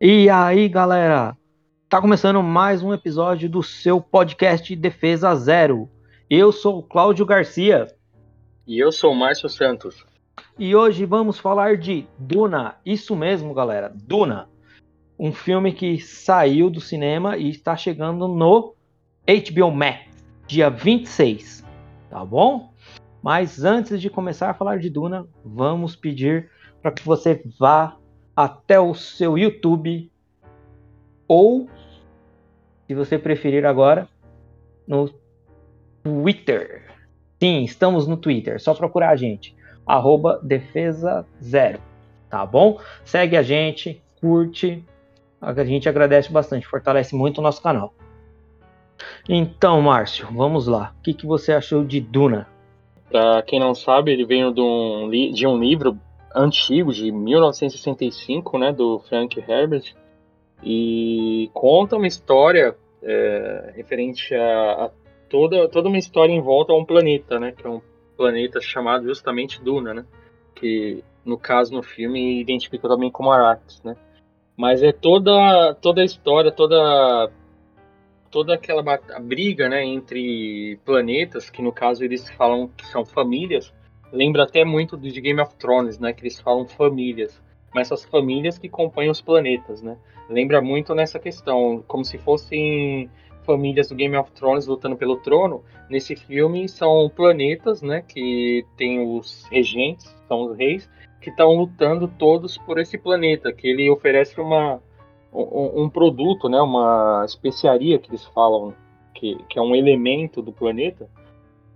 E aí, galera? Tá começando mais um episódio do seu podcast Defesa Zero. Eu sou o Cláudio Garcia. E eu sou o Márcio Santos. E hoje vamos falar de Duna. Isso mesmo, galera. Duna. Um filme que saiu do cinema e está chegando no HBO Max, dia 26. Tá bom? Mas antes de começar a falar de Duna, vamos pedir para que você vá até o seu YouTube ou, se você preferir agora, no Twitter. Sim, estamos no Twitter. Só procurar a gente. Arroba Defesa Zero. Tá bom? Segue a gente, curte. A gente agradece bastante, fortalece muito o nosso canal. Então, Márcio, vamos lá. O que, que você achou de Duna? Para quem não sabe, ele veio de um, de um livro antigo, de 1965, né, do Frank Herbert, e conta uma história é, referente a, a, toda, toda uma história em volta a um planeta, né, que é um planeta chamado justamente Duna, né, que no caso no filme identifica também como Arrakis, né. Mas é toda toda a história, toda toda aquela briga, né, entre planetas, que no caso eles falam que são famílias, lembra até muito do de Game of Thrones, né, que eles falam famílias, mas essas famílias que compõem os planetas, né. Lembra muito nessa questão, como se fossem famílias do Game of Thrones lutando pelo trono. Nesse filme são planetas, né, que tem os regentes, são os reis, que estão lutando todos por esse planeta, que ele oferece uma um, um, produto, né, uma especiaria que eles falam que, que é um elemento do planeta,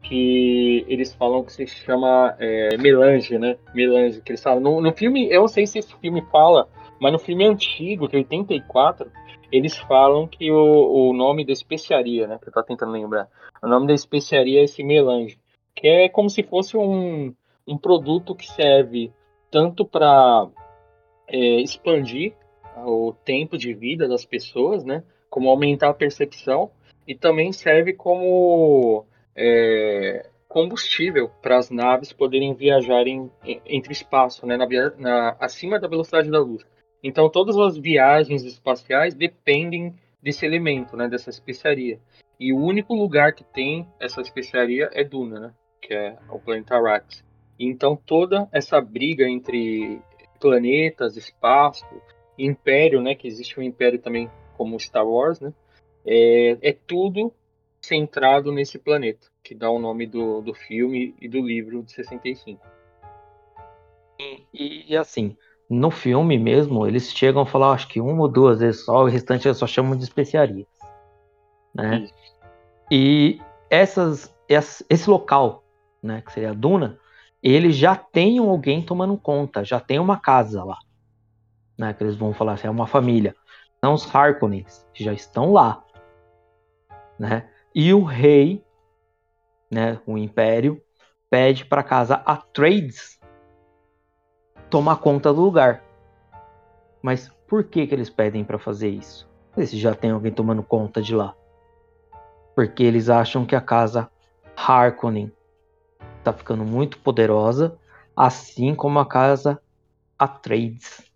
que eles falam que se chama é, melange, né? Melange, que eles falam. No, no filme, eu não sei se esse filme fala, mas no filme antigo, de 84, eles falam que o, o nome da especiaria, né? Que eu tô tentando lembrar. O nome da especiaria é esse melange, que é como se fosse um, um produto que serve tanto para é, expandir o tempo de vida das pessoas, né? Como aumentar a percepção e também serve como é, combustível para as naves poderem viajar em, entre espaço, né? Na, na, acima da velocidade da luz. Então todas as viagens espaciais dependem desse elemento, né? Dessa especiaria. E o único lugar que tem essa especiaria é Duna, né? Que é o planeta Arrakis. Então toda essa briga entre planetas, espaço, império, né? Que existe um império também como Star Wars, né? É, é tudo centrado nesse planeta, que dá o nome do, do filme e do livro de 65. E, e assim, no filme mesmo, eles chegam a falar, acho que uma ou duas vezes só, o restante eles só chamam de especiarias. Né? Isso. E essas, esse local, né, que seria a Duna, ele já tem alguém tomando conta, já tem uma casa lá né, que eles vão falar assim, é uma família. São os Harkonnens, que já estão lá. Né? E o rei, né, o império, pede para casa Atreides tomar conta do lugar. Mas por que, que eles pedem para fazer isso? Se já tem alguém tomando conta de lá. Porque eles acham que a casa Harkonnen está ficando muito poderosa, assim como a casa Atreides.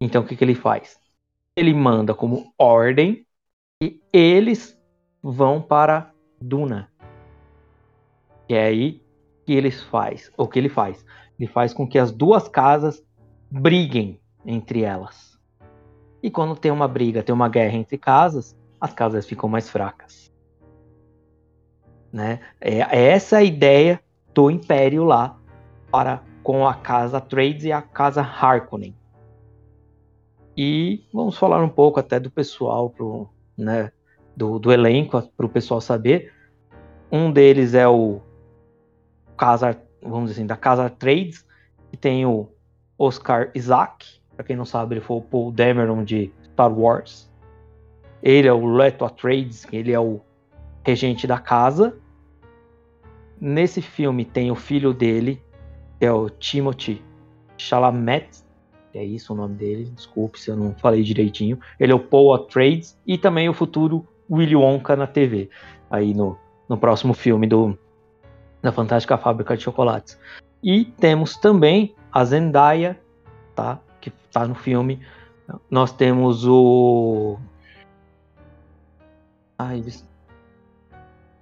Então o que, que ele faz? Ele manda como ordem e eles vão para Duna. E é aí que eles faz, o que ele faz? Ele faz com que as duas casas briguem entre elas. E quando tem uma briga, tem uma guerra entre casas, as casas ficam mais fracas. Né? É, é essa a ideia do Império lá para com a casa Trades e a casa Harkonnen. E vamos falar um pouco até do pessoal, pro, né, do, do elenco, para o pessoal saber. Um deles é o Casa, vamos dizer assim, da Casa Trades, que tem o Oscar Isaac. Para quem não sabe, ele foi o Paul Dameron de Star Wars. Ele é o Leto Atreides, ele é o regente da casa. Nesse filme tem o filho dele, que é o Timothy Chalamet, é isso o nome dele, desculpe se eu não falei direitinho. Ele é o Paul Atreides e também o futuro Willy Wonka na TV, aí no, no próximo filme do da Fantástica Fábrica de Chocolates. E temos também a Zendaya, tá? Que tá no filme Nós temos o. Ai,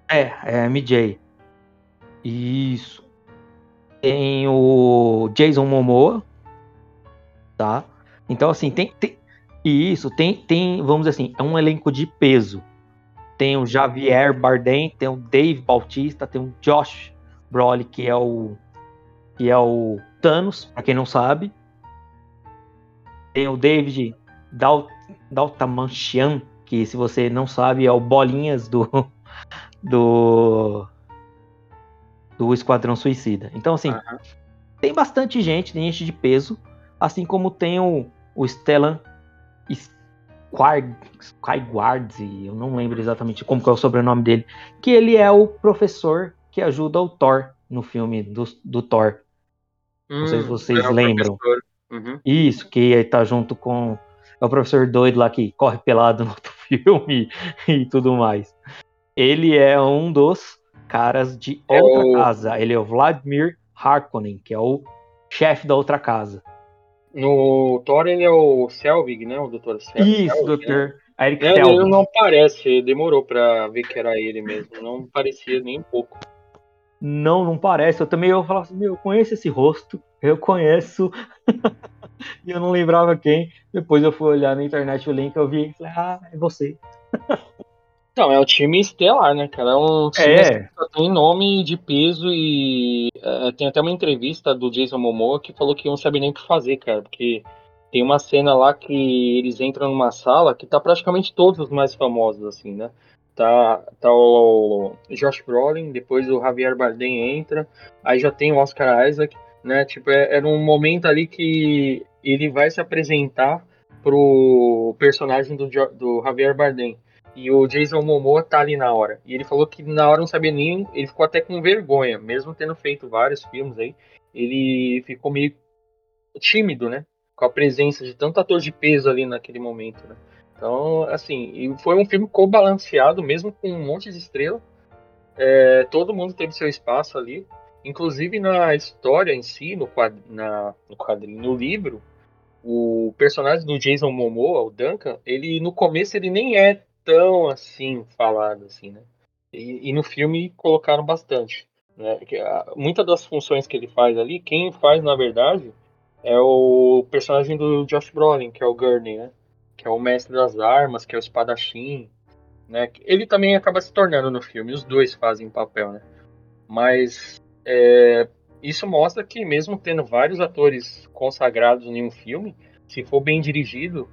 é, é MJ. Isso. Tem o Jason Momoa. Tá? Então, assim, tem. tem isso, tem, tem, vamos dizer assim, é um elenco de peso. Tem o Javier Bardem, tem o Dave Bautista, tem o Josh Brolin, que é o que é o Thanos, para quem não sabe. Tem o David Dal Daltamanchian, que se você não sabe é o Bolinhas do do do Esquadrão Suicida. Então assim, uhum. tem bastante gente, tem gente de peso, assim como tem o, o Stellan Skyguards, eu não lembro exatamente como é o sobrenome dele, que ele é o professor que ajuda o Thor no filme do, do Thor. Hum, não sei se hum, vocês é lembram. Uhum. Isso, que tá junto com é o professor doido lá que corre pelado no outro filme e tudo mais. Ele é um dos caras de é outra o... casa. Ele é o Vladimir Harkonnen, que é o chefe da outra casa. No Thor ele é o Selvig, né? O Dr. Selvig. Isso, Selvig, Dr. Né? Eric é, Selvig. Ele não parece, demorou pra ver que era ele mesmo. Não parecia nem um pouco. Não, não parece. Eu também eu falava assim, meu, eu conheço esse rosto, eu conheço. e eu não lembrava quem. Depois eu fui olhar na internet o link, eu vi e falei, ah, é você. Não, é o time estelar, né, cara? É um time é. que tem nome de peso e uh, tem até uma entrevista do Jason Momoa que falou que não sabe nem o que fazer, cara, porque tem uma cena lá que eles entram numa sala que tá praticamente todos os mais famosos, assim, né? Tá, tá o Josh Brolin, depois o Javier Bardem entra, aí já tem o Oscar Isaac, né? Tipo, é, era um momento ali que ele vai se apresentar pro personagem do, do Javier Bardem. E o Jason Momoa tá ali na hora. E ele falou que na hora não sabia nem. Ele ficou até com vergonha, mesmo tendo feito vários filmes aí. Ele ficou meio tímido, né? Com a presença de tanto ator de peso ali naquele momento, né? Então, assim, foi um filme co-balanceado, mesmo com um monte de estrela. É, todo mundo teve seu espaço ali. Inclusive na história em si, no, quad, na, no quadrinho, no livro, o personagem do Jason Momoa, o Duncan, ele no começo ele nem é tão assim falado assim, né? E, e no filme colocaram bastante. Né? Muitas das funções que ele faz ali, quem faz na verdade é o personagem do Josh Brolin, que é o Gurney, né? Que é o mestre das armas, que é o espadachim, né? Ele também acaba se tornando no filme, os dois fazem papel, né? Mas é, isso mostra que mesmo tendo vários atores consagrados em um filme, se for bem dirigido,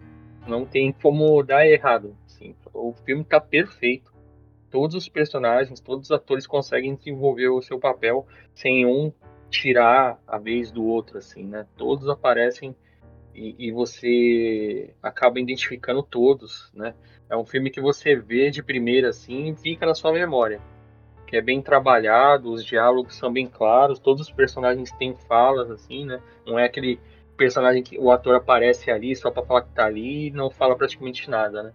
não tem como dar errado. O filme está perfeito. Todos os personagens, todos os atores conseguem desenvolver o seu papel sem um tirar a vez do outro, assim, né? Todos aparecem e, e, você acaba identificando todos, né? É um filme que você vê de primeira, assim, e fica na sua memória. Que é bem trabalhado, os diálogos são bem claros, todos os personagens têm falas, assim, né? Não é aquele personagem que o ator aparece ali só para falar que tá ali e não fala praticamente nada, né?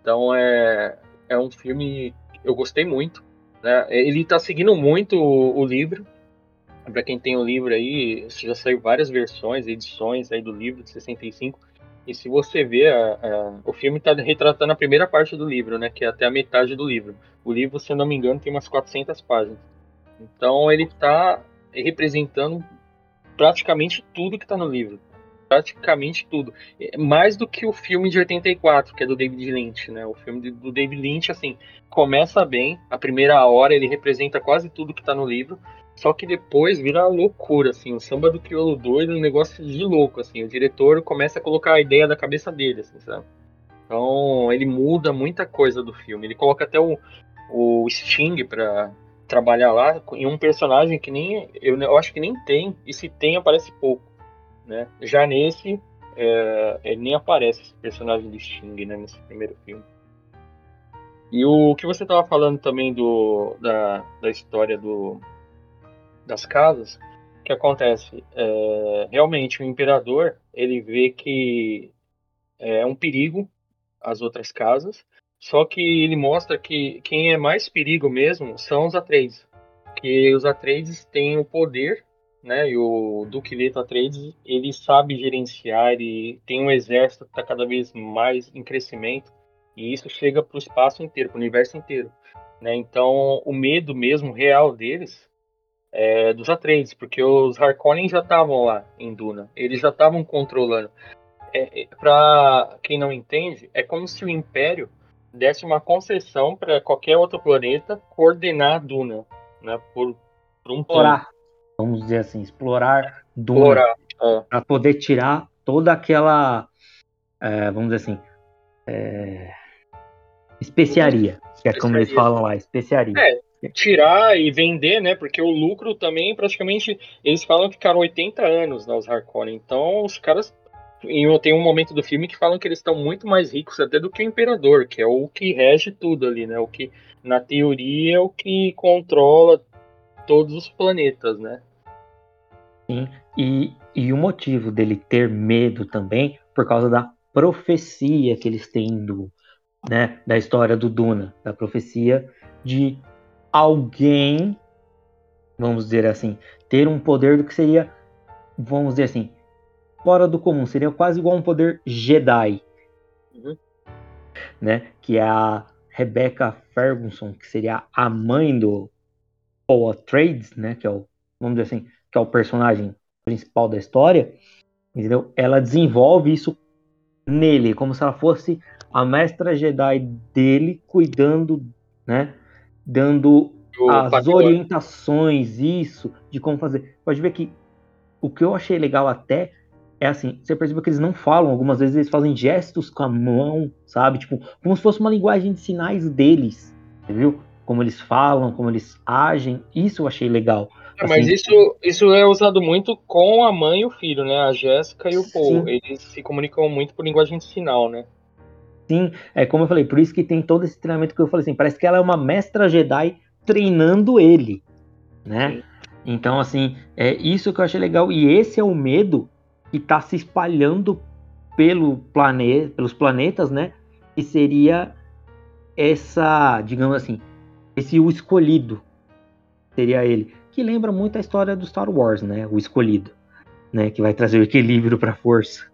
Então é, é um filme eu gostei muito. Né? Ele está seguindo muito o, o livro. Para quem tem o livro aí, já saiu várias versões, edições aí do livro de 65. E se você ver, a, a, o filme está retratando a primeira parte do livro, né? Que é até a metade do livro. O livro, se eu não me engano, tem umas 400 páginas. Então ele está representando praticamente tudo que está no livro praticamente tudo. Mais do que o filme de 84, que é do David Lynch, né? O filme do David Lynch, assim, começa bem, a primeira hora ele representa quase tudo que tá no livro, só que depois vira loucura, assim, o samba do crioulo doido, um negócio de louco, assim, o diretor começa a colocar a ideia da cabeça dele, assim, sabe? Então, ele muda muita coisa do filme, ele coloca até o, o Sting pra trabalhar lá, em um personagem que nem, eu, eu acho que nem tem, e se tem aparece pouco né? Já nesse, é, ele nem aparece esse personagem do Sting, né, nesse primeiro filme. E o que você estava falando também do, da, da história do, das casas, que acontece? É, realmente, o imperador ele vê que é um perigo as outras casas, só que ele mostra que quem é mais perigo mesmo são os Atreides, que os Atreides têm o poder né? E o Duque Leto Atreides, ele sabe gerenciar, ele tem um exército que está cada vez mais em crescimento e isso chega para o espaço inteiro, para o universo inteiro, né? Então, o medo mesmo real deles é dos Atreides, porque os Harkonnen já estavam lá em Duna, eles já estavam controlando. É, é para quem não entende, é como se o Império desse uma concessão para qualquer outro planeta coordenar Duna, né? Por, por um Explorar, vamos dizer assim, explorar Duna. É. Para poder tirar toda aquela, é, vamos dizer assim, é, especiaria, que é como eles falam lá, especiaria. É, tirar e vender, né? Porque o lucro também, praticamente, eles falam que ficaram 80 anos nos Harkonnen. Então, os caras e tem um momento do filme que falam que eles estão muito mais ricos até do que o imperador, que é o que rege tudo ali, né? O que, na teoria, é o que controla todos os planetas, né? Sim, e, e o motivo dele ter medo também, por causa da profecia que eles têm do, né, da história do Duna, da profecia de alguém, vamos dizer assim, ter um poder do que seria, vamos dizer assim, fora do comum, seria quase igual um poder Jedi. Uhum. Né? Que é a Rebecca Ferguson, que seria a mãe do Paul Atreides, né? Que é o, vamos dizer assim, que é o personagem principal da história, entendeu? Ela desenvolve isso nele, como se ela fosse a mestra Jedi dele, cuidando, né? Dando as orientações, isso, de como fazer. Pode ver que o que eu achei legal até é assim, você percebe que eles não falam, algumas vezes eles fazem gestos com a mão, sabe? Tipo, como se fosse uma linguagem de sinais deles, viu? Como eles falam, como eles agem, isso eu achei legal. É, assim, mas isso, isso é usado muito com a mãe e o filho, né? A Jéssica e o Paul. Sim. Eles se comunicam muito por linguagem de sinal, né? Sim, é como eu falei, por isso que tem todo esse treinamento que eu falei assim, parece que ela é uma mestra Jedi treinando ele, né? Sim. Então, assim, é isso que eu achei legal. E esse é o medo que está se espalhando pelo planeta, pelos planetas, né? Que seria essa, digamos assim, esse o escolhido seria ele, que lembra muito a história do Star Wars, né? O escolhido, né? Que vai trazer o equilíbrio para a força.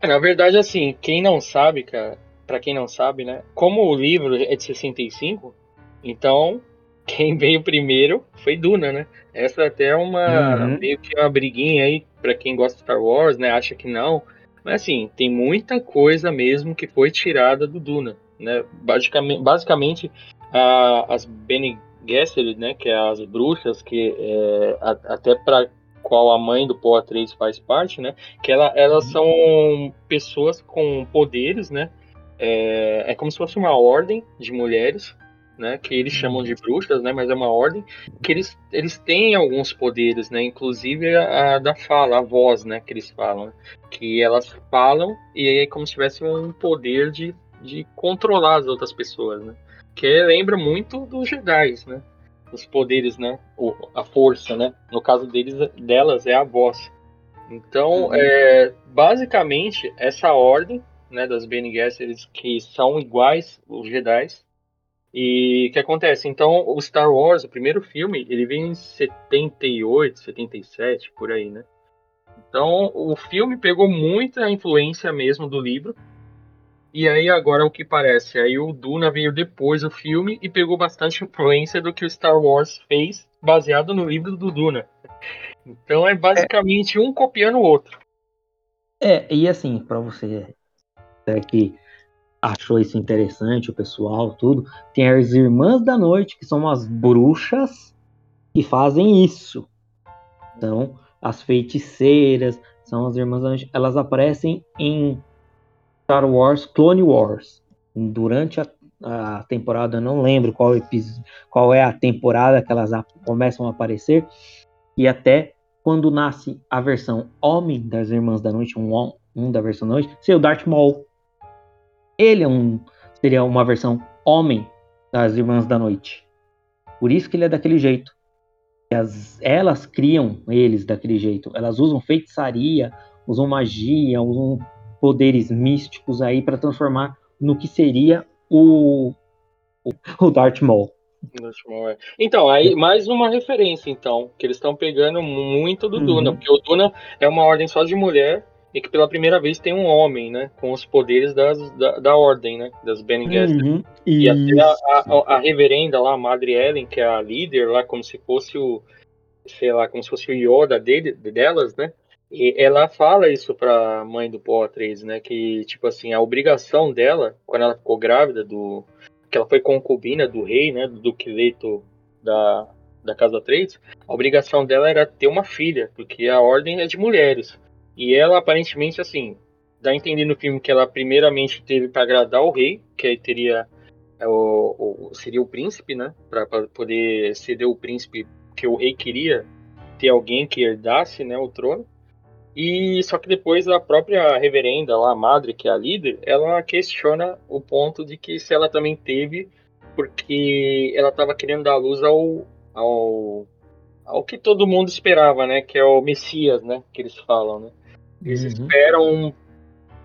É, na verdade, assim, quem não sabe, cara, para quem não sabe, né? Como o livro é de 65, então quem veio primeiro foi Duna, né? Essa até é uma uhum. meio que uma briguinha aí para quem gosta de Star Wars, né? Acha que não, mas assim tem muita coisa mesmo que foi tirada do Duna, né? Basicamente, basicamente a, as Bene Gesserit, né? Que é as bruxas que é, a, até para qual a mãe do Paul Atreides faz parte, né? Que ela, elas uhum. são pessoas com poderes, né? É, é como se fosse uma ordem de mulheres né, que eles chamam de bruxas, né, mas é uma ordem, que eles, eles têm alguns poderes, né, inclusive a, a da fala, a voz, né, que eles falam, né, que elas falam e é como se tivesse um poder de, de controlar as outras pessoas, né, que lembra muito dos Jedi, né, os poderes, né, a força, né, no caso deles, delas é a voz. Então, uhum. é, basicamente, essa ordem, né, das Bene Gesserit, que são iguais os Jedi, e o que acontece? Então, o Star Wars, o primeiro filme, ele vem em 78, 77, por aí, né? Então, o filme pegou muita influência mesmo do livro. E aí, agora, o que parece? Aí o Duna veio depois do filme e pegou bastante influência do que o Star Wars fez, baseado no livro do Duna. Então, é basicamente é... um copiando o outro. É, e assim, para você é que achou isso interessante, o pessoal, tudo. Tem as Irmãs da Noite, que são as bruxas que fazem isso. Então, as feiticeiras são as Irmãs da Noite. Elas aparecem em Star Wars Clone Wars. Durante a, a temporada, não lembro qual, qual é a temporada que elas a, começam a aparecer. E até quando nasce a versão Homem das Irmãs da Noite, um, um da versão da Noite, seria o Darth Maul ele é um, seria uma versão homem das Irmãs da Noite. Por isso que ele é daquele jeito. As, elas criam eles daquele jeito. Elas usam feitiçaria, usam magia, usam poderes místicos aí para transformar no que seria o, o, Darth Maul. Então, aí mais uma referência, então, que eles estão pegando muito do uhum. Duna, porque o Duna é uma ordem só de mulher e que pela primeira vez tem um homem, né, com os poderes das, da, da ordem, né, das Bene Gesserit. Uhum. E até a, a, a, reverenda lá, a Madre Ellen, que é a líder lá, como se fosse o, sei lá, como se fosse o Yoda dele, delas, né, e ela fala isso pra mãe do Paul Atreides, né, que, tipo assim, a obrigação dela, quando ela ficou grávida do... que ela foi concubina do rei, né, do Duque Leto da, da Casa Atreides, a obrigação dela era ter uma filha, porque a ordem é de mulheres. E ela aparentemente, assim, dá a entender no filme que ela primeiramente teve para agradar o rei, que aí teria é, o, o, seria o príncipe, né, para poder ceder o príncipe que o rei queria ter alguém que herdasse, né, o trono. E só que depois a própria reverenda lá, a madre, que é a líder, ela questiona o ponto de que se ela também teve porque ela estava querendo dar luz ao, ao ao que todo mundo esperava, né, que é o Messias, né, que eles falam, né? Eles uhum. esperam um,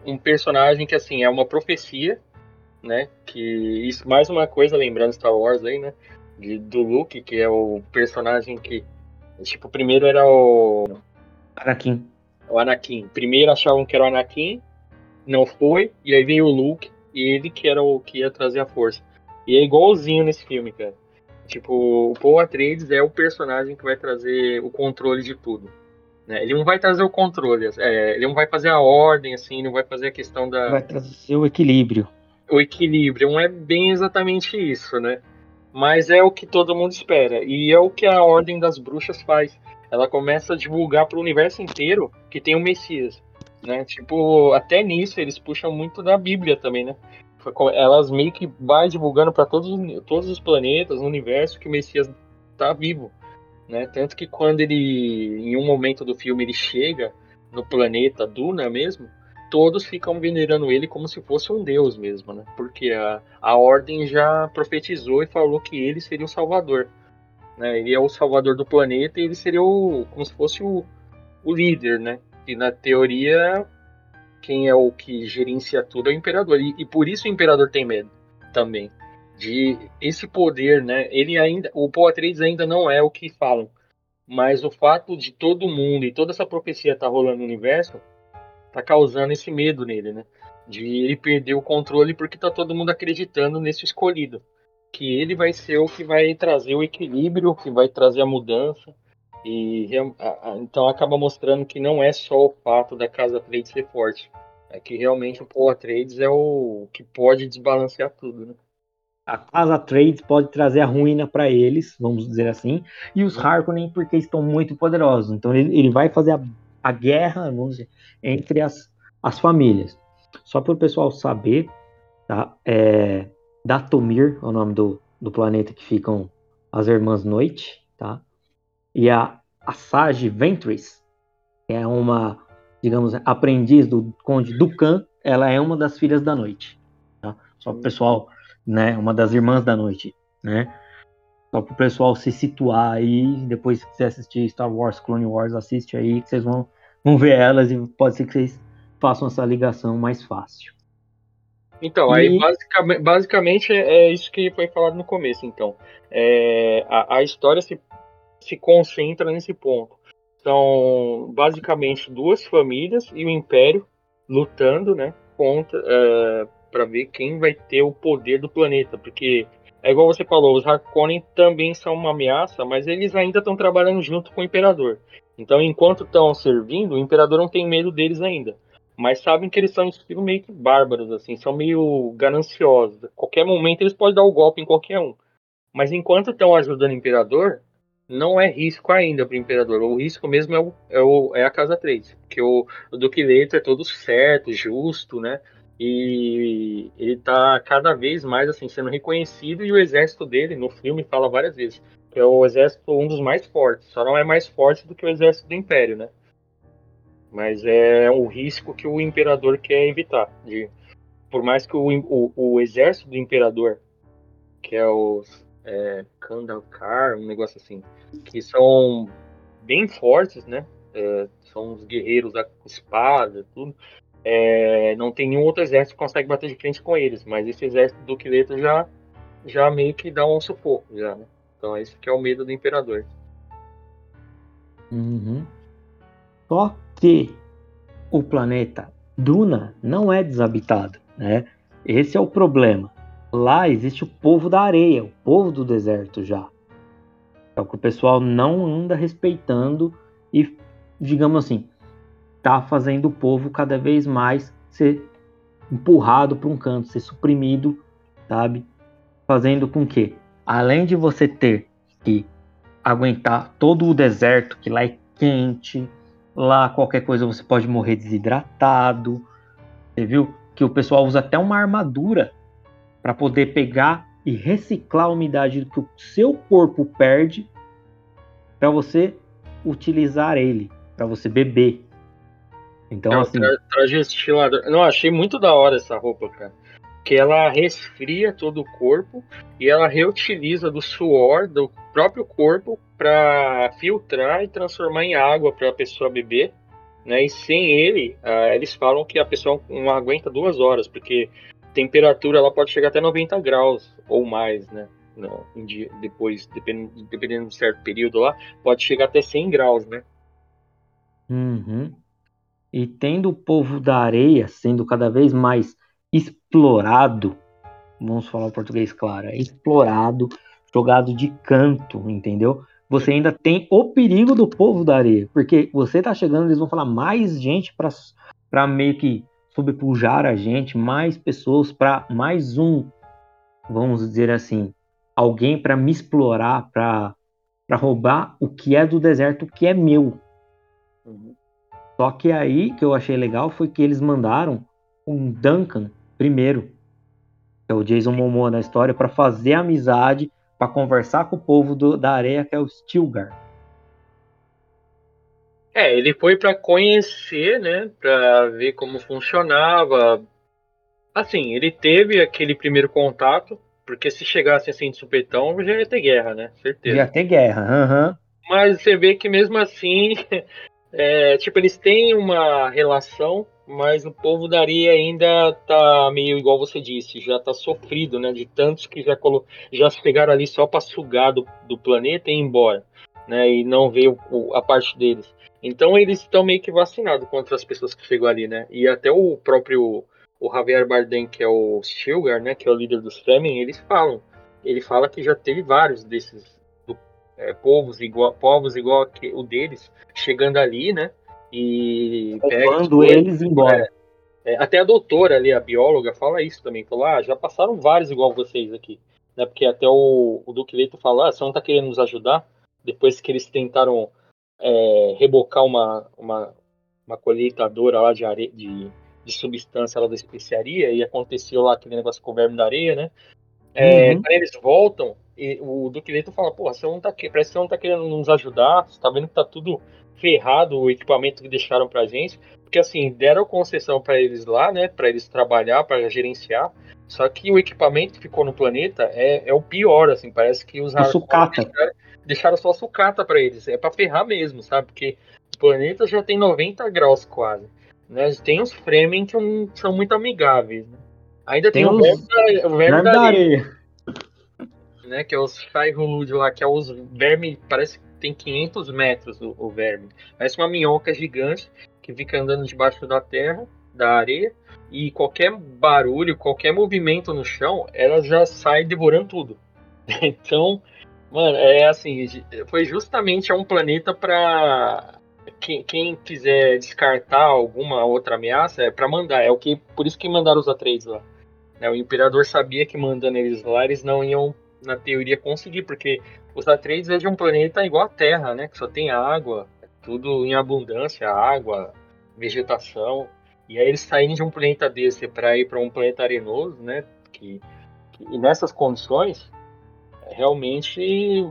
um personagem que, assim, é uma profecia, né? Que isso, mais uma coisa, lembrando Star Wars aí, né? De, do Luke, que é o personagem que. Tipo, primeiro era o. Anakin. O Anakin. Primeiro achavam que era o Anakin, não foi, e aí veio o Luke, e ele que era o que ia trazer a força. E é igualzinho nesse filme, cara. Tipo, o Paul Atreides é o personagem que vai trazer o controle de tudo. Né? Ele não vai trazer o controle, é, ele não vai fazer a ordem, assim, não vai fazer a questão da. Vai trazer o equilíbrio. O equilíbrio, não é bem exatamente isso, né? Mas é o que todo mundo espera. E é o que a Ordem das Bruxas faz. Ela começa a divulgar para o universo inteiro que tem o Messias. Né? Tipo, até nisso eles puxam muito da Bíblia também, né? Elas meio que vai divulgando para todos, todos os planetas, o universo, que o Messias está vivo. Né? Tanto que quando ele, em um momento do filme, ele chega no planeta Duna mesmo, todos ficam venerando ele como se fosse um deus mesmo, né? Porque a, a ordem já profetizou e falou que ele seria o salvador. Né? Ele é o salvador do planeta e ele seria o, como se fosse o, o líder, né? E na teoria, quem é o que gerencia tudo é o imperador. E, e por isso o imperador tem medo também de esse poder, né? Ele ainda, o Paul Atreides ainda não é o que falam, mas o fato de todo mundo e toda essa profecia estar tá rolando no universo tá causando esse medo nele, né? De ele perder o controle porque tá todo mundo acreditando nesse escolhido, que ele vai ser o que vai trazer o equilíbrio, que vai trazer a mudança. E então acaba mostrando que não é só o fato da casa Atreides ser forte, é que realmente o Paul Atreides é o que pode desbalancear tudo, né? a casa Trades pode trazer a ruína para eles, vamos dizer assim, e os Harkonnen porque estão muito poderosos. Então ele, ele vai fazer a, a guerra vamos dizer, entre as, as famílias. Só para o pessoal saber, tá? É, Datomir é o nome do, do planeta que ficam as Irmãs Noite, tá? E a, a Sage Ventress, que é uma, digamos, aprendiz do Conde Dukan, ela é uma das filhas da noite. Tá? Só para o pessoal né? Uma das irmãs da noite, né? Só para o pessoal se situar aí, depois se quiser assistir Star Wars, Clone Wars, assiste aí, que vocês vão, vão ver elas e pode ser que vocês façam essa ligação mais fácil. Então, e... aí basicamente, basicamente é isso que foi falado no começo, então. É, a, a história se, se concentra nesse ponto. São basicamente duas famílias e o Império lutando, né, contra, uh, para ver quem vai ter o poder do planeta, porque é igual você falou, os Harkonnen também são uma ameaça, mas eles ainda estão trabalhando junto com o Imperador. Então, enquanto estão servindo, o Imperador não tem medo deles ainda. Mas sabem que eles são estilo meio que bárbaros, assim, são meio gananciosos. A qualquer momento eles podem dar o um golpe em qualquer um. Mas enquanto estão ajudando o Imperador, não é risco ainda para o Imperador. O risco mesmo é, o, é, o, é a Casa 3. Porque o, o Duque Leto é todo certo, justo, né? E ele está cada vez mais assim sendo reconhecido e o exército dele no filme fala várias vezes que é o exército um dos mais fortes, só não é mais forte do que o exército do Império, né? Mas é o risco que o imperador quer evitar. De, por mais que o, o, o exército do imperador, que é os é, Kandalkar, um negócio assim, que são bem fortes, né? É, são os guerreiros da espada, tudo. É, não tem nenhum outro exército que consegue bater de frente com eles, mas esse exército do Quileto já já meio que dá um sufoco, já, né? Então esse que é o medo do imperador. Uhum. Só que o planeta Duna não é desabitado, né? Esse é o problema. Lá existe o povo da areia, o povo do deserto já. É o que o pessoal não anda respeitando e, digamos assim, tá fazendo o povo cada vez mais ser empurrado para um canto, ser suprimido, sabe? Fazendo com que, além de você ter que aguentar todo o deserto, que lá é quente, lá qualquer coisa você pode morrer desidratado. Você viu que o pessoal usa até uma armadura para poder pegar e reciclar a umidade que o seu corpo perde para você utilizar ele, para você beber. Então, é assim. Tra traje estilador. Não, achei muito da hora essa roupa, cara. Que ela resfria todo o corpo e ela reutiliza do suor do próprio corpo para filtrar e transformar em água para a pessoa beber. Né? E sem ele, uh, eles falam que a pessoa não aguenta duas horas, porque temperatura ela pode chegar até 90 graus ou mais, né? No, dia, depois, dependendo, dependendo de um certo período lá, pode chegar até 100 graus, né? Uhum. E tendo o povo da areia sendo cada vez mais explorado, vamos falar o português claro, é explorado, jogado de canto, entendeu? Você ainda tem o perigo do povo da areia, porque você tá chegando, eles vão falar mais gente para meio que sobrepujar a gente, mais pessoas para mais um, vamos dizer assim, alguém para me explorar, para roubar o que é do deserto, o que é meu. Uhum. Só que aí que eu achei legal foi que eles mandaram um Duncan primeiro, que é o Jason Momoa na história, para fazer amizade, para conversar com o povo do, da areia, que é o Stilgar. É, ele foi para conhecer, né, para ver como funcionava. Assim, ele teve aquele primeiro contato, porque se chegasse assim de supetão, já ia ter guerra, né? Certeza. Já ia ter guerra, aham. Uhum. Mas você vê que mesmo assim É, tipo, eles têm uma relação, mas o povo da areia ainda tá meio igual você disse, já tá sofrido, né? De tantos que já, colo... já pegaram ali só para sugar do, do planeta e ir embora, né? E não ver o, o, a parte deles. Então eles estão meio que vacinados contra as pessoas que chegam ali, né? E até o próprio o Javier Bardem, que é o Stilgar, né? Que é o líder dos Fremen, eles falam. Ele fala que já teve vários desses é, povos igual povos igual que o deles chegando ali, né? E levando eles embora. É, é, até a doutora ali, a bióloga, fala isso também. Falou, ah, já passaram vários igual vocês aqui. Né? Porque até o, o Duque Leito falou, ah, você não tá querendo nos ajudar? Depois que eles tentaram é, rebocar uma, uma, uma colheitadora lá de, areia, de, de substância lá da especiaria e aconteceu lá aquele negócio com o verme da areia, né? É, uhum. Quando eles voltam, e o Duque Leito fala, porra, você não tá, parece que você não tá querendo nos ajudar, você tá vendo que tá tudo ferrado o equipamento que deixaram pra gente, porque assim, deram concessão para eles lá, né, para eles trabalhar, para gerenciar, só que o equipamento que ficou no planeta é, é o pior, assim, parece que os sucata. Deixaram, deixaram só sucata para eles, é para ferrar mesmo, sabe, porque o planeta já tem 90 graus quase, né, tem uns Fremen que não são muito amigáveis, né? Ainda tem, tem o verme da, o verme da areia né? Que é os Shai-Hulud lá, que é os vermes, parece tem 500 metros o, o, verme. Parece uma minhoca gigante que fica andando debaixo da terra, da areia, e qualquer barulho, qualquer movimento no chão, ela já sai devorando tudo. Então, mano, é assim, foi justamente um planeta para quem, quem, quiser descartar alguma outra ameaça é para mandar. É o que por isso que mandaram os Atreides lá. É, o imperador sabia que mandando eles lá eles não iam na teoria, conseguir, porque os Atreides é de um planeta igual a Terra, né? Que só tem água, tudo em abundância, água, vegetação. E aí eles saírem de um planeta desse para ir para um planeta arenoso, né? Que, que, e nessas condições, realmente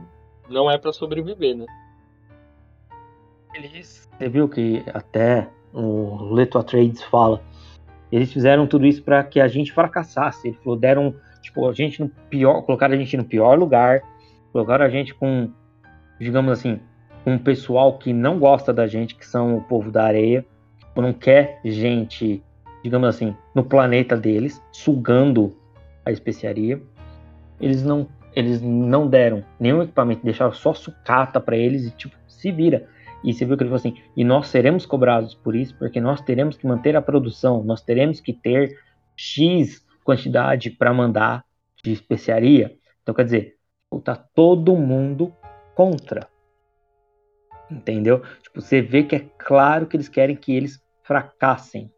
não é para sobreviver, né? Você viu que até o Leto Atreides fala, eles fizeram tudo isso para que a gente fracassasse. Ele falou, deram tipo, a gente no pior, colocaram a gente no pior lugar, colocaram a gente com, digamos assim, um pessoal que não gosta da gente, que são o povo da areia, tipo, não quer gente, digamos assim, no planeta deles, sugando a especiaria. eles não eles não deram nenhum equipamento, deixaram só sucata para eles e tipo, se vira. E você viu que ele falou assim: e nós seremos cobrados por isso, porque nós teremos que manter a produção, nós teremos que ter X quantidade para mandar de especiaria. Então, quer dizer, tá todo mundo contra. Entendeu? Tipo, você vê que é claro que eles querem que eles fracassem.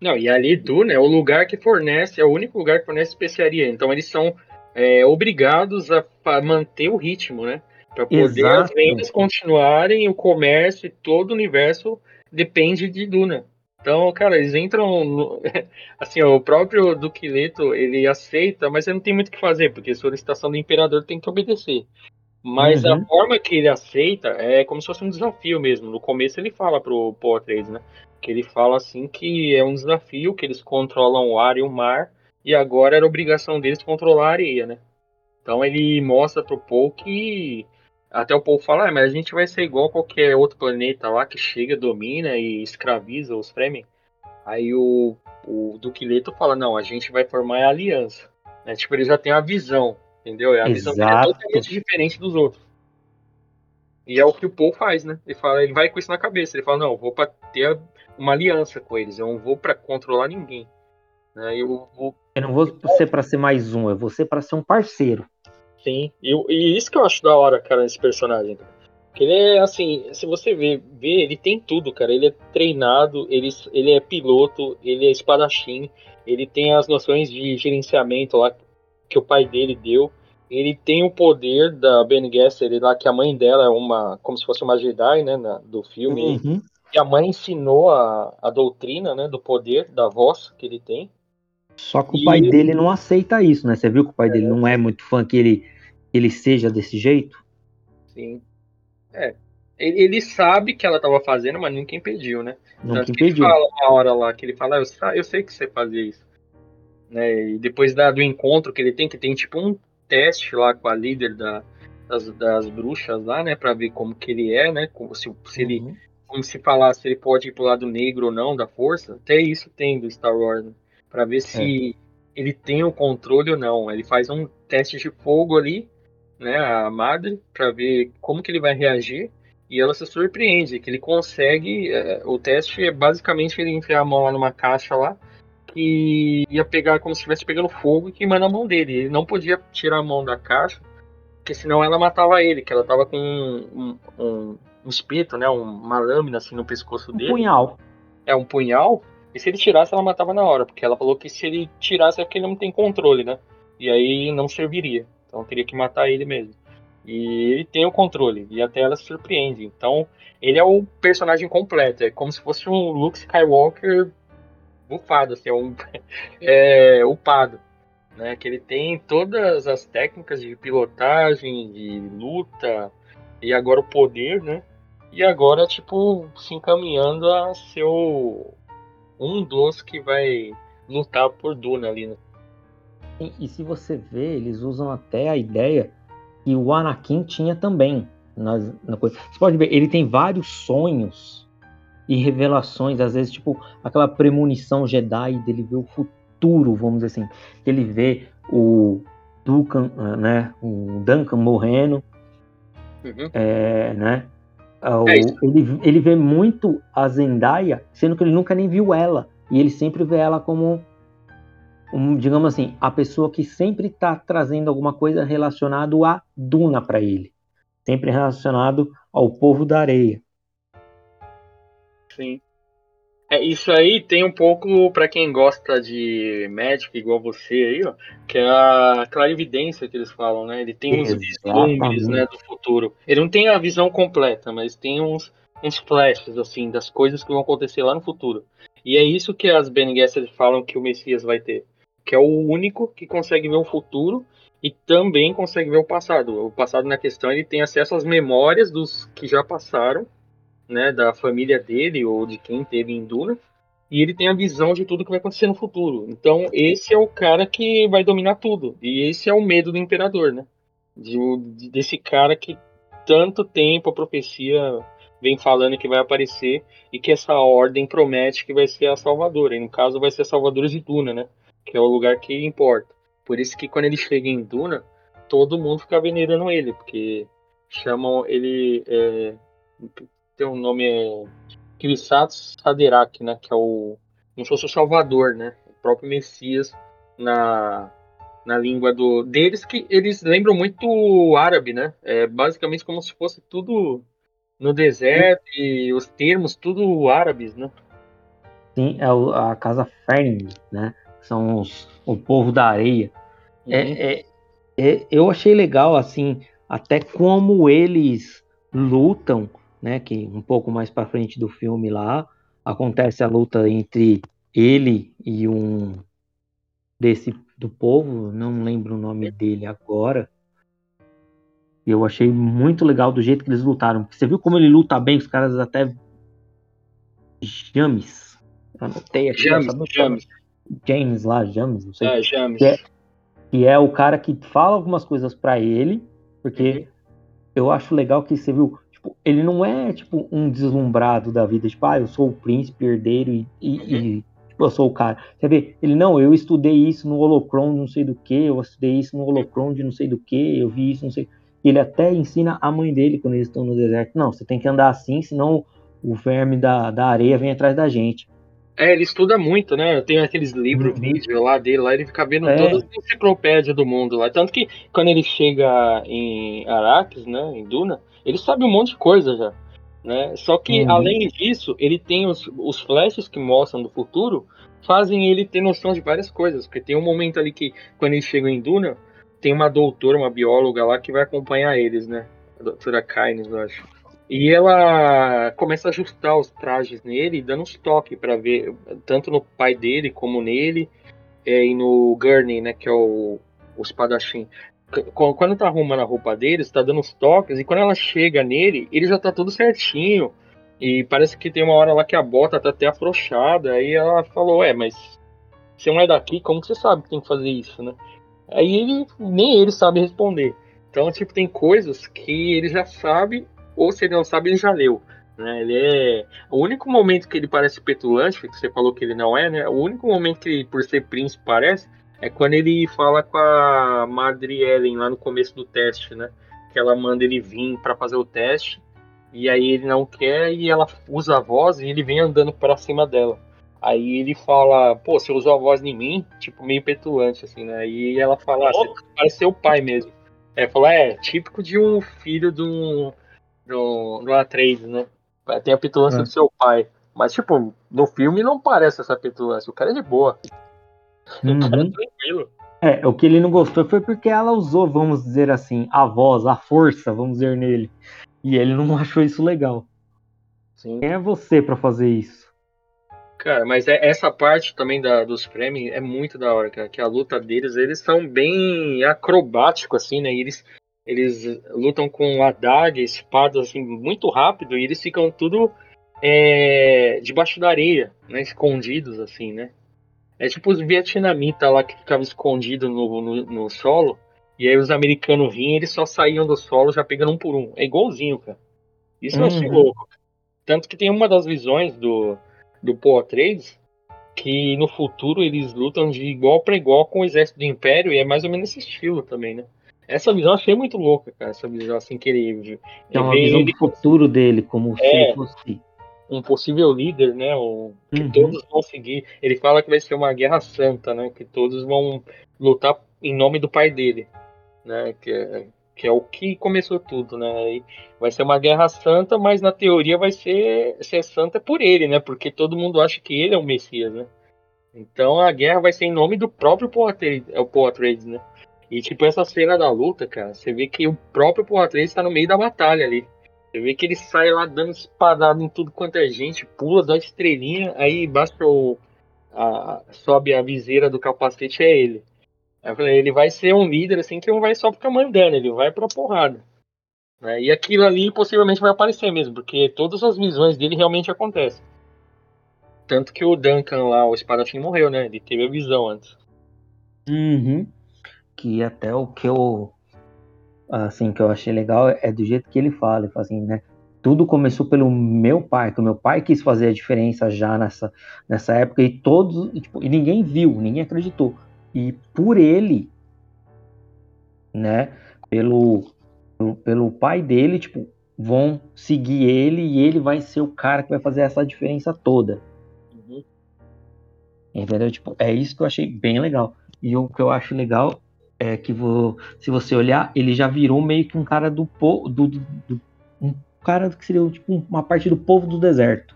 Não, e ali Duna é o lugar que fornece, é o único lugar que fornece especiaria. Então eles são é, obrigados a, a, manter o ritmo, né? Para poder Exato. as vendas continuarem, o comércio e todo o universo depende de Duna. Então, cara, eles entram. No, assim, ó, o próprio Duque Leto, ele aceita, mas ele não tem muito o que fazer, porque solicitação do imperador tem que obedecer. Mas uhum. a forma que ele aceita é como se fosse um desafio mesmo. No começo ele fala pro Paul Atreides, né? Que ele fala assim que é um desafio, que eles controlam o ar e o mar, e agora era obrigação deles controlar a areia, né? Então ele mostra pro Paul que até o Paul fala, ah, mas a gente vai ser igual a qualquer outro planeta lá que chega, domina e escraviza os Fremen. Aí o, o Duque Leto fala, não, a gente vai formar a aliança. Né? Tipo, ele já tem a visão, entendeu? É a Exato. visão é totalmente diferente dos outros. E é o que o Paul faz, né? Ele fala, ele vai com isso na cabeça. Ele fala, não, eu vou para ter uma aliança com eles, eu não vou para controlar ninguém. Né? Eu, vou... eu não vou ser para ser mais um, eu vou ser para ser um parceiro. Sim, e, e, isso que eu acho da hora, cara, nesse personagem. Que ele é assim, se você ver, vê, ele tem tudo, cara. Ele é treinado, ele, ele é piloto, ele é espadachim, ele tem as noções de gerenciamento lá que o pai dele deu. Ele tem o poder da Ben Gesserit lá, que a mãe dela é uma, como se fosse uma Jedi, né, na, do filme. Uhum. E a mãe ensinou a, a doutrina, né, do poder, da voz que ele tem. Só que o pai dele não aceita isso, né? Você viu que o pai é. dele não é muito fã que ele, ele seja desse jeito? Sim. É. Ele, ele sabe que ela estava fazendo, mas nunca impediu, né? Nunca Tanto impediu. ele fala uma hora lá, que ele fala, ah, eu, sei que você fazia isso. Né? E depois da, do encontro que ele tem, que tem tipo um teste lá com a líder da, das, das bruxas lá, né? Pra ver como que ele é, né? Como se, se ele. Uhum. Como se falasse se ele pode ir pro lado negro ou não da força. Até isso tem do Star Wars, né? Pra ver se é. ele tem o controle ou não. Ele faz um teste de fogo ali, né? A madre, pra ver como que ele vai reagir. E ela se surpreende, que ele consegue. É, o teste é basicamente ele enfiar a mão lá numa caixa lá que ia pegar como se estivesse pegando fogo e queimando a mão dele. Ele não podia tirar a mão da caixa, porque senão ela matava ele, que ela tava com um, um, um espeto, né? Uma lâmina assim no pescoço um dele. Um punhal. É, um punhal. E se ele tirasse, ela matava na hora, porque ela falou que se ele tirasse é porque ele não tem controle, né? E aí não serviria. Então teria que matar ele mesmo. E ele tem o controle, e até ela se surpreende. Então, ele é o personagem completo. É como se fosse um Luke Skywalker bufado, assim, é um é, upado. Né, que ele tem todas as técnicas de pilotagem, de luta, e agora o poder, né? E agora, tipo, se encaminhando a ser o, um dos que vai lutar por Duna ali, né? E, e se você vê, eles usam até a ideia que o Anakin tinha também. Nas, na coisa. Você pode ver, ele tem vários sonhos e revelações, às vezes, tipo, aquela premonição Jedi dele ver o futuro, vamos dizer assim. Ele vê o Duncan, né, o Duncan morrendo, uhum. é, né, é ele, ele vê muito a Zendaya, sendo que ele nunca nem viu ela. E ele sempre vê ela como, um, digamos assim, a pessoa que sempre está trazendo alguma coisa relacionado a Duna para ele. Sempre relacionado ao povo da areia. Sim. É, isso aí tem um pouco para quem gosta de médico igual você aí, ó, que é a clarividência que eles falam, né? Ele tem uns vislumbres, né, do futuro. Ele não tem a visão completa, mas tem uns, uns flashes assim das coisas que vão acontecer lá no futuro. E é isso que as Bene Gesserit falam que o Messias vai ter, que é o único que consegue ver o futuro e também consegue ver o passado. O passado na questão ele tem acesso às memórias dos que já passaram né, da família dele ou de quem teve em Duna, e ele tem a visão de tudo que vai acontecer no futuro. Então, esse é o cara que vai dominar tudo. E esse é o medo do imperador, né? De, de, desse cara que tanto tempo a profecia vem falando que vai aparecer e que essa ordem promete que vai ser a salvadora. E no caso vai ser a salvadora de Duna, né? Que é o lugar que importa. Por isso que quando ele chega em Duna, todo mundo fica venerando ele, porque chamam ele. É, tem um nome. É, Kirisats Haderach, né? Que é o. Como se fosse o Salvador, né? O próprio Messias na, na língua do, deles, que eles lembram muito o árabe, né? É basicamente como se fosse tudo no deserto e os termos tudo árabes, né? Sim, é a casa Fern, né? São os, o povo da areia. É, uhum. É, é, é, eu achei legal, assim, até como eles lutam, né? Que um pouco mais para frente do filme lá acontece a luta entre ele e um desse do povo, não lembro o nome dele agora. Eu achei muito legal do jeito que eles lutaram. Você viu como ele luta bem? Os caras até James. Anotei aqui. James, James. James lá, James, não sei. É, James. Que é, que é o cara que fala algumas coisas para ele, porque uhum. eu acho legal que você viu, tipo, ele não é tipo um deslumbrado da vida, tipo, ah, eu sou o príncipe herdeiro e, e, uhum. e tipo, eu sou o cara. Você vê, ele não, eu estudei isso no Holocron, não sei do que, eu estudei isso no Holocron de não sei do que, eu vi isso, não sei. Ele até ensina a mãe dele quando eles estão no deserto. Não, você tem que andar assim, senão o verme da, da areia vem atrás da gente. É, ele estuda muito, né? Tem aqueles livros, uhum. vídeos lá dele, lá ele fica vendo é. todas as enciclopédias do mundo lá. Tanto que quando ele chega em Arrakis, né, em Duna, ele sabe um monte de coisa já. Né? Só que, uhum. além disso, ele tem os, os flashes que mostram do futuro, fazem ele ter noção de várias coisas. Porque tem um momento ali que, quando eles chegam em Duna, tem uma doutora, uma bióloga lá que vai acompanhar eles, né? A doutora Kynes, eu acho. E ela começa a ajustar os trajes nele, dando uns toques para ver, tanto no pai dele como nele, é, e no Gurney, né, que é o, o espadachim. Quando tá arrumando a roupa dele, está dando uns toques, e quando ela chega nele, ele já tá tudo certinho. E parece que tem uma hora lá que a bota tá até afrouxada. Aí ela falou: É, mas você não é daqui, como que você sabe que tem que fazer isso, né? Aí ele, nem ele sabe responder. Então, tipo, tem coisas que ele já sabe ou se ele não sabe, ele já leu. Né? Ele é. O único momento que ele parece petulante, que você falou que ele não é, né? O único momento que ele, por ser príncipe, parece é quando ele fala com a Madre Ellen lá no começo do teste, né? Que ela manda ele vir para fazer o teste. E aí ele não quer e ela usa a voz e ele vem andando para cima dela. Aí ele fala, pô, você usou a voz em mim, tipo, meio petulante, assim, né? E ela fala, ah, você parece seu pai mesmo. É, falou, é, típico de um filho de um no, no A3, né? Tem a petulância é. do seu pai. Mas, tipo, no filme não parece essa petulância. O cara é de boa. Uhum. O cara é tranquilo. É, o que ele não gostou foi porque ela usou, vamos dizer assim, a voz, a força, vamos dizer, nele. E ele não achou isso legal. Sim. Quem é você para fazer isso? Cara, mas é, essa parte também da, dos Fremen é muito da hora, cara. Que a luta deles, eles são bem acrobáticos, assim, né? E eles eles lutam com adaga, espadas assim muito rápido e eles ficam tudo é, debaixo da areia, né, escondidos assim, né? É tipo os vietnamitas lá que ficavam escondidos no, no, no, solo e aí os americanos vinham, eles só saíam do solo já pegando um por um. É igualzinho, cara. Isso uhum. eu achei louco. Tanto que tem uma das visões do do Poa Trades que no futuro eles lutam de igual para igual com o exército do Império e é mais ou menos esse estilo também, né? Essa visão eu achei muito louca, cara. Essa visão assim que ele. É uma visão ele, do futuro dele, como é, se ele fosse. Um possível líder, né? O, que uhum. todos vão seguir. Ele fala que vai ser uma guerra santa, né? Que todos vão lutar em nome do pai dele. Né? Que é, que é o que começou tudo, né? E vai ser uma guerra santa, mas na teoria vai ser, ser santa por ele, né? Porque todo mundo acha que ele é o Messias, né? Então a guerra vai ser em nome do próprio Poatrades, é o Poatrades, né? E tipo, essa cena da luta, cara, você vê que o próprio Poatrez está no meio da batalha ali. Você vê que ele sai lá dando espadada em tudo quanto é gente, pula, dá estrelinha, aí basta o. A, sobe a viseira do capacete, é ele. Aí eu falei, ele vai ser um líder assim que não vai só ficar mandando, ele vai pra porrada. Né? E aquilo ali possivelmente vai aparecer mesmo, porque todas as visões dele realmente acontecem. Tanto que o Duncan lá, o espadachim, morreu, né? Ele teve a visão antes. Uhum que até o que eu assim que eu achei legal é do jeito que ele fala, ele fala assim, né? Tudo começou pelo meu pai, que o meu pai quis fazer a diferença já nessa, nessa época e todos, tipo, e ninguém viu, ninguém acreditou. E por ele né? Pelo, pelo, pelo pai dele, tipo, vão seguir ele e ele vai ser o cara que vai fazer essa diferença toda. Uhum. Entendeu? Tipo, é isso que eu achei bem legal. E o que eu acho legal é que vou, se você olhar, ele já virou meio que um cara do povo. Do, do, do, um cara que seria tipo uma parte do povo do deserto.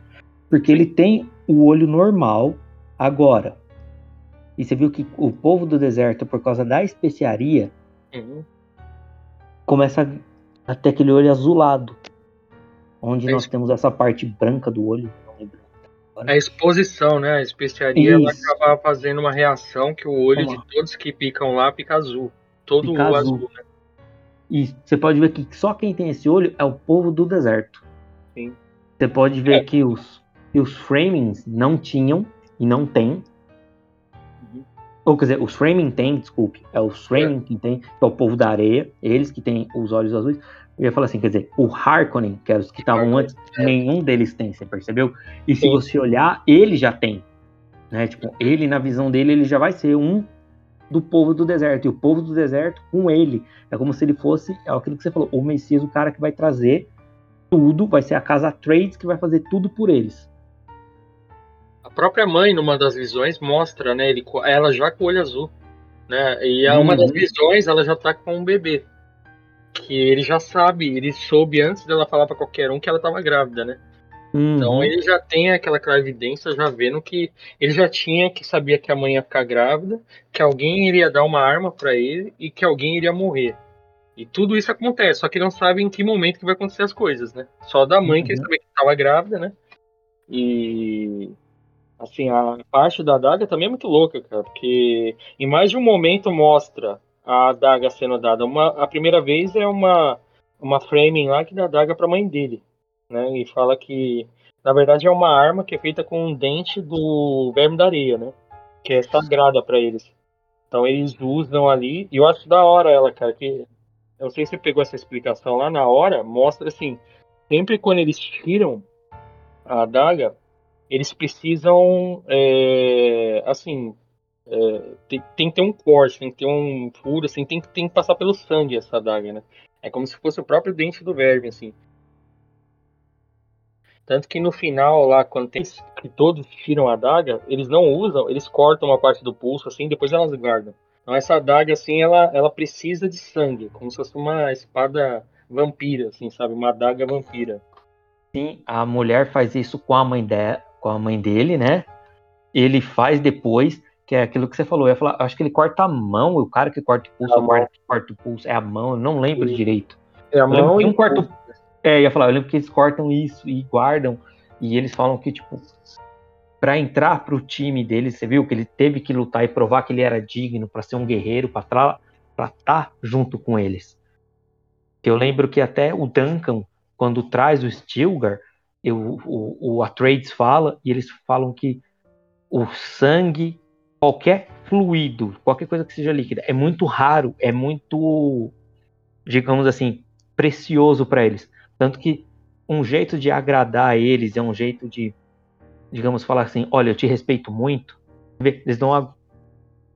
Porque ele tem o olho normal agora. E você viu que o povo do deserto, por causa da especiaria, uhum. começa a ter aquele olho azulado. Onde é nós temos essa parte branca do olho. A exposição, né? A especiaria ela acaba fazendo uma reação que o olho de todos que picam lá fica azul. Todo fica o azul. azul né? E você pode ver que só quem tem esse olho é o povo do deserto. Sim. Você pode ver é. que os, os framings não tinham e não tem. Uhum. Ou quer dizer, os framing tem, desculpe. É os framing é. que tem, que é o povo da areia, eles que têm os olhos azuis. Eu ia falar assim, quer dizer, o Harkonnen, que eram os que estavam antes, é. nenhum deles tem, você percebeu? E se Sim. você olhar, ele já tem. Né? Tipo, ele, na visão dele, ele já vai ser um do povo do deserto. E o povo do deserto com ele. É como se ele fosse, é aquilo que você falou, o Messias, o cara que vai trazer tudo, vai ser a casa Trades que vai fazer tudo por eles. A própria mãe, numa das visões, mostra, né, ele, ela já com o olho azul. Né? E uhum. uma das uhum. visões, ela já tá com um bebê que ele já sabe, ele soube antes dela falar para qualquer um que ela estava grávida, né? Uhum. Então ele já tem aquela clarividência, já vendo que ele já tinha que sabia que a mãe ia ficar grávida, que alguém iria dar uma arma para ele e que alguém iria morrer. E tudo isso acontece, só que não sabe em que momento que vai acontecer as coisas, né? Só da mãe uhum. que ele sabia que estava grávida, né? E assim, a parte da adaga também é muito louca, cara, porque em mais de um momento mostra a adaga sendo dada. Uma, a primeira vez é uma, uma framing lá que dá adaga para a mãe dele, né? E fala que na verdade é uma arma que é feita com um dente do verme da areia, né? Que é sagrada para eles. Então eles usam ali, e eu acho da hora ela, cara, que eu não sei se você pegou essa explicação lá na hora, mostra assim, sempre quando eles tiram a adaga, eles precisam, é, assim, é, tem, tem, que ter um corte, tem que ter um furo, assim, tem, tem que passar pelo sangue essa adaga, né? É como se fosse o próprio dente do verme, assim. Tanto que no final, lá, quando tem que todos tiram a adaga, eles não usam, eles cortam uma parte do pulso, assim, depois elas guardam. Então essa adaga, assim, ela, ela precisa de sangue, como se fosse uma espada vampira, assim, sabe? Uma adaga vampira. Sim, a mulher faz isso com a mãe, de, com a mãe dele, né? Ele faz depois, que é aquilo que você falou. Eu falar, acho que ele corta a mão, o cara que corta o pulso, é o cara que corta o pulso é a mão, eu não lembro Sim. direito. É a mão e um corta É, ia falar, eu lembro que eles cortam isso e guardam, e eles falam que, tipo, para entrar pro time deles, você viu que ele teve que lutar e provar que ele era digno para ser um guerreiro, para estar tá junto com eles. Eu lembro que até o Duncan, quando traz o Stilgar, eu, o, o Atreides fala, e eles falam que o sangue qualquer fluido, qualquer coisa que seja líquida, é muito raro, é muito, digamos assim, precioso para eles. Tanto que um jeito de agradar eles é um jeito de, digamos, falar assim: olha, eu te respeito muito. Eles dão uma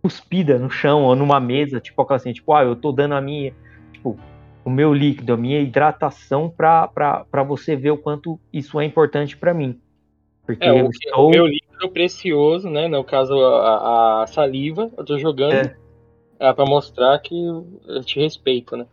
cuspida no chão ou numa mesa, tipo assim, tipo, ah, eu tô dando a minha, tipo, o meu líquido, a minha hidratação para você ver o quanto isso é importante para mim. Porque é, o, estou... o meu líquido precioso, né? No caso, a, a saliva, eu tô jogando é. é para mostrar que eu te respeito, né?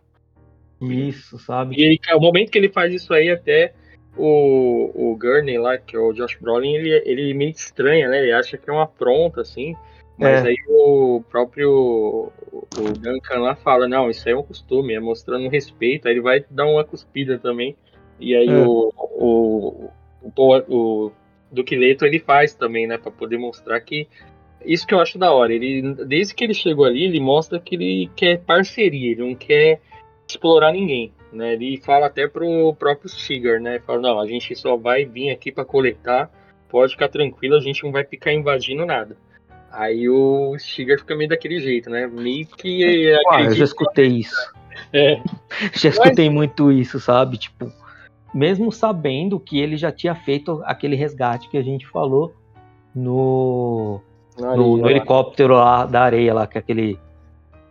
Isso, sabe? E ele, o momento que ele faz isso aí, até o, o Gurney lá, que é o Josh Brolin, ele, ele meio estranha, né? Ele acha que é uma afronta, assim. Mas é. aí o próprio o Duncan lá fala, não, isso aí é um costume, é mostrando respeito, aí ele vai dar uma cuspida também. E aí é. o, o, o, o, do que Leto ele faz também, né, para poder mostrar que isso que eu acho da hora. Ele desde que ele chegou ali, ele mostra que ele quer parceria, ele não quer explorar ninguém, né? Ele fala até pro próprio Sigar, né? Ele fala: "Não, a gente só vai vir aqui para coletar, pode ficar tranquilo, a gente não vai ficar invadindo nada". Aí o Stiger fica meio daquele jeito, né? Meio que. Ah, eu já escutei isso. É. Já escutei Mas... muito isso, sabe? Tipo, mesmo sabendo que ele já tinha feito aquele resgate que a gente falou no, no, no helicóptero lá da areia, lá, que é aquele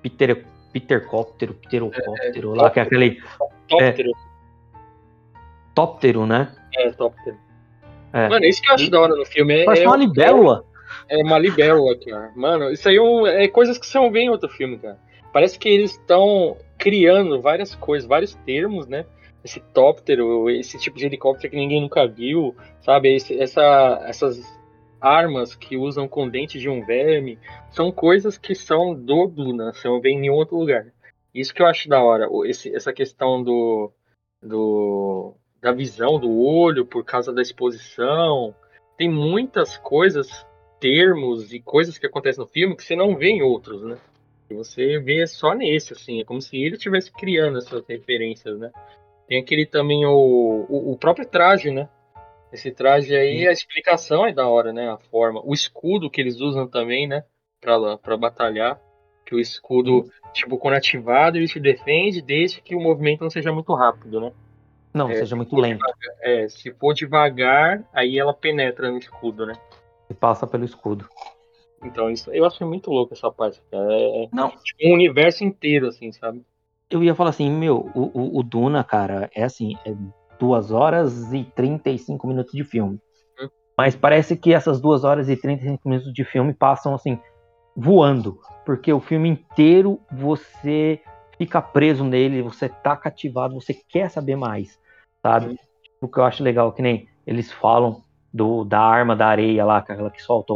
Peter, Petercóptero, Pterocóptero, é, lá que é aquele. Tóptero. É, tóptero, né? É, tóptero. É. Mano, isso que eu acho da hora no filme. É, Parece é, uma libélula. É, uma libélula, cara. Mano, isso aí é, é coisas que você não vê em outro filme, cara. Parece que eles estão criando várias coisas, vários termos, né? Esse tóptero, esse tipo de helicóptero que ninguém nunca viu, sabe? Esse, essa, essas armas que usam com dente de um verme, são coisas que são do Duna, você não vê em nenhum outro lugar. Isso que eu acho da hora, esse, essa questão do, do da visão do olho por causa da exposição. Tem muitas coisas, termos e coisas que acontecem no filme que você não vê em outros, né? Você vê só nesse, assim, é como se ele estivesse criando essas referências, né? Tem aquele também, o, o, o próprio traje, né? Esse traje aí, a explicação é da hora, né? A forma. O escudo que eles usam também, né? Pra, pra batalhar. Que o escudo, Sim. tipo, quando ativado, ele te defende desde que o movimento não seja muito rápido, né? Não, é, seja muito lento. Devagar, é, se for devagar, aí ela penetra no escudo, né? E passa pelo escudo. Então, isso eu achei muito louco essa parte, cara. É, é não. Tipo, um universo inteiro, assim, sabe? Eu ia falar assim, meu, o, o, o Duna, cara, é assim, é 2 horas e 35 minutos de filme. Hum. Mas parece que essas 2 horas e 35 minutos de filme passam assim, voando. Porque o filme inteiro você fica preso nele, você tá cativado, você quer saber mais, sabe? Hum. O que eu acho legal, que nem eles falam do, da arma da areia lá, aquela que solta,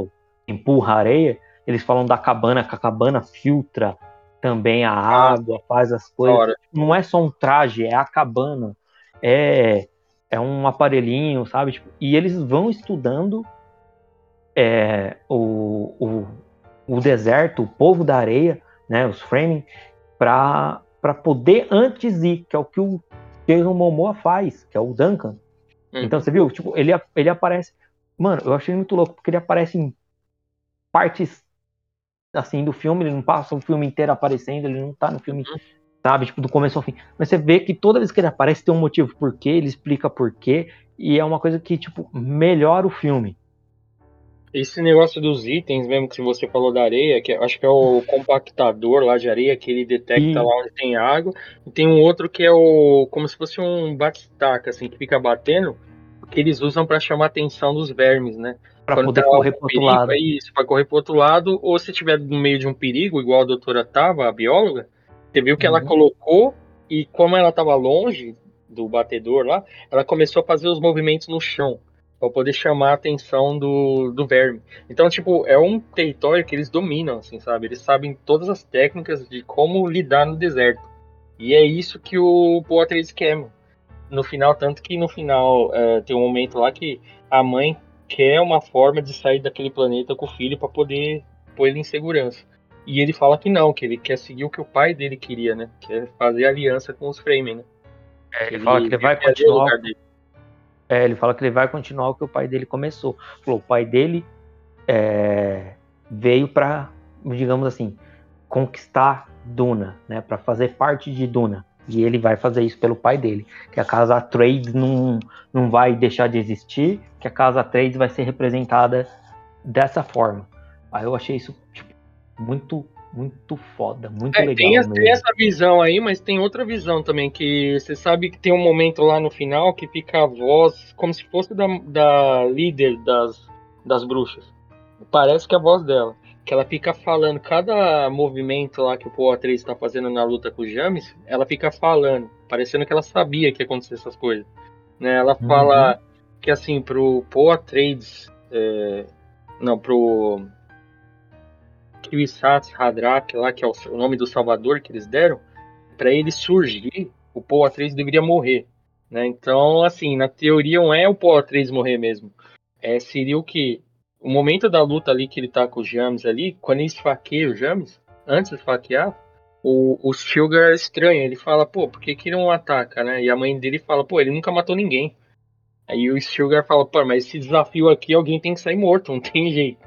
empurra a areia, eles falam da cabana, que a cabana filtra também a ah, água, faz as coisas. Não é só um traje, é a cabana é, é um aparelhinho, sabe? Tipo, e eles vão estudando é, o, o, o deserto, o povo da areia, né, os framing, para poder antes ir, que é o que o Jason Momoa faz, que é o Duncan. Hum. Então você viu, tipo, ele, ele aparece. Mano, eu achei muito louco, porque ele aparece em partes assim do filme, ele não passa o filme inteiro aparecendo, ele não tá no filme hum sabe? Tipo, do começo ao fim. Mas você vê que toda vez que ele aparece tem um motivo por quê, ele explica por quê, e é uma coisa que, tipo, melhora o filme. Esse negócio dos itens mesmo que você falou da areia, que acho que é o compactador lá de areia, que ele detecta lá onde tem água. E tem um outro que é o. como se fosse um batistaca, assim, que fica batendo, que eles usam para chamar a atenção dos vermes, né? Pra poder tá correr pro perigo, outro lado. É isso, pra correr pro outro lado, ou se tiver no meio de um perigo, igual a doutora tava, a bióloga, você viu que uhum. ela colocou e como ela estava longe do batedor lá, ela começou a fazer os movimentos no chão para poder chamar a atenção do, do verme. Então, tipo, é um território que eles dominam, assim, sabe? Eles sabem todas as técnicas de como lidar no deserto. E é isso que o Poitras quer, mano. No final, tanto que no final é, tem um momento lá que a mãe quer uma forma de sair daquele planeta com o filho para poder pôr ele em segurança. E ele fala que não, que ele quer seguir o que o pai dele queria, né? Que é fazer aliança com os Fremen, né? É, ele, ele, fala que ele vai continuar. É, ele fala que ele vai continuar o que o pai dele começou. Falou, o pai dele é, veio para, digamos assim, conquistar Duna, né? Para fazer parte de Duna. E ele vai fazer isso pelo pai dele. Que a casa Trades não, não vai deixar de existir, que a casa Trades vai ser representada dessa forma. Aí eu achei isso tipo, muito muito foda, muito é, legal. Tem, essa, tem essa visão aí, mas tem outra visão também, que você sabe que tem um momento lá no final que fica a voz como se fosse da, da líder das, das bruxas. Parece que é a voz dela. Que ela fica falando, cada movimento lá que o Paul Atreides está fazendo na luta com o James, ela fica falando, parecendo que ela sabia que ia acontecer essas coisas. Né? Ela uhum. fala que assim, pro Paul Atreides, é, não, pro Kiwisats Hadrak, lá, que é o nome do Salvador que eles deram, para ele surgir, o Paul Atreides deveria morrer. Né? Então, assim, na teoria não é o Paul Atreides morrer mesmo. É, seria o que? O momento da luta ali que ele tá com o James ali, quando ele esfaqueia o James, antes de esfaquear, o, o Sugar é estranho. Ele fala, pô, por que, que não ataca, né? E a mãe dele fala, pô, ele nunca matou ninguém. Aí o Sugar fala, pô, mas esse desafio aqui alguém tem que sair morto, não tem jeito.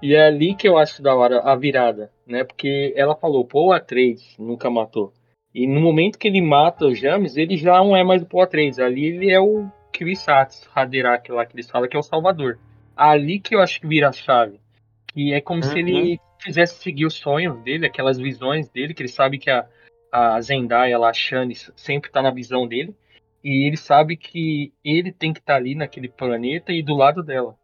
E é ali que eu acho da hora a virada, né? Porque ela falou, pô, a 3 nunca matou. E no momento que ele mata o James, ele já não é mais o Paul Atreides. Ali ele é o Kwisatz Haderach lá que eles falam que é o Salvador. Ali que eu acho que vira a chave. E é como uhum. se ele uhum. fizesse seguir os sonhos dele, aquelas visões dele, que ele sabe que a, a Zendaya, a Shani, sempre tá na visão dele. E ele sabe que ele tem que estar tá ali naquele planeta e do lado dela.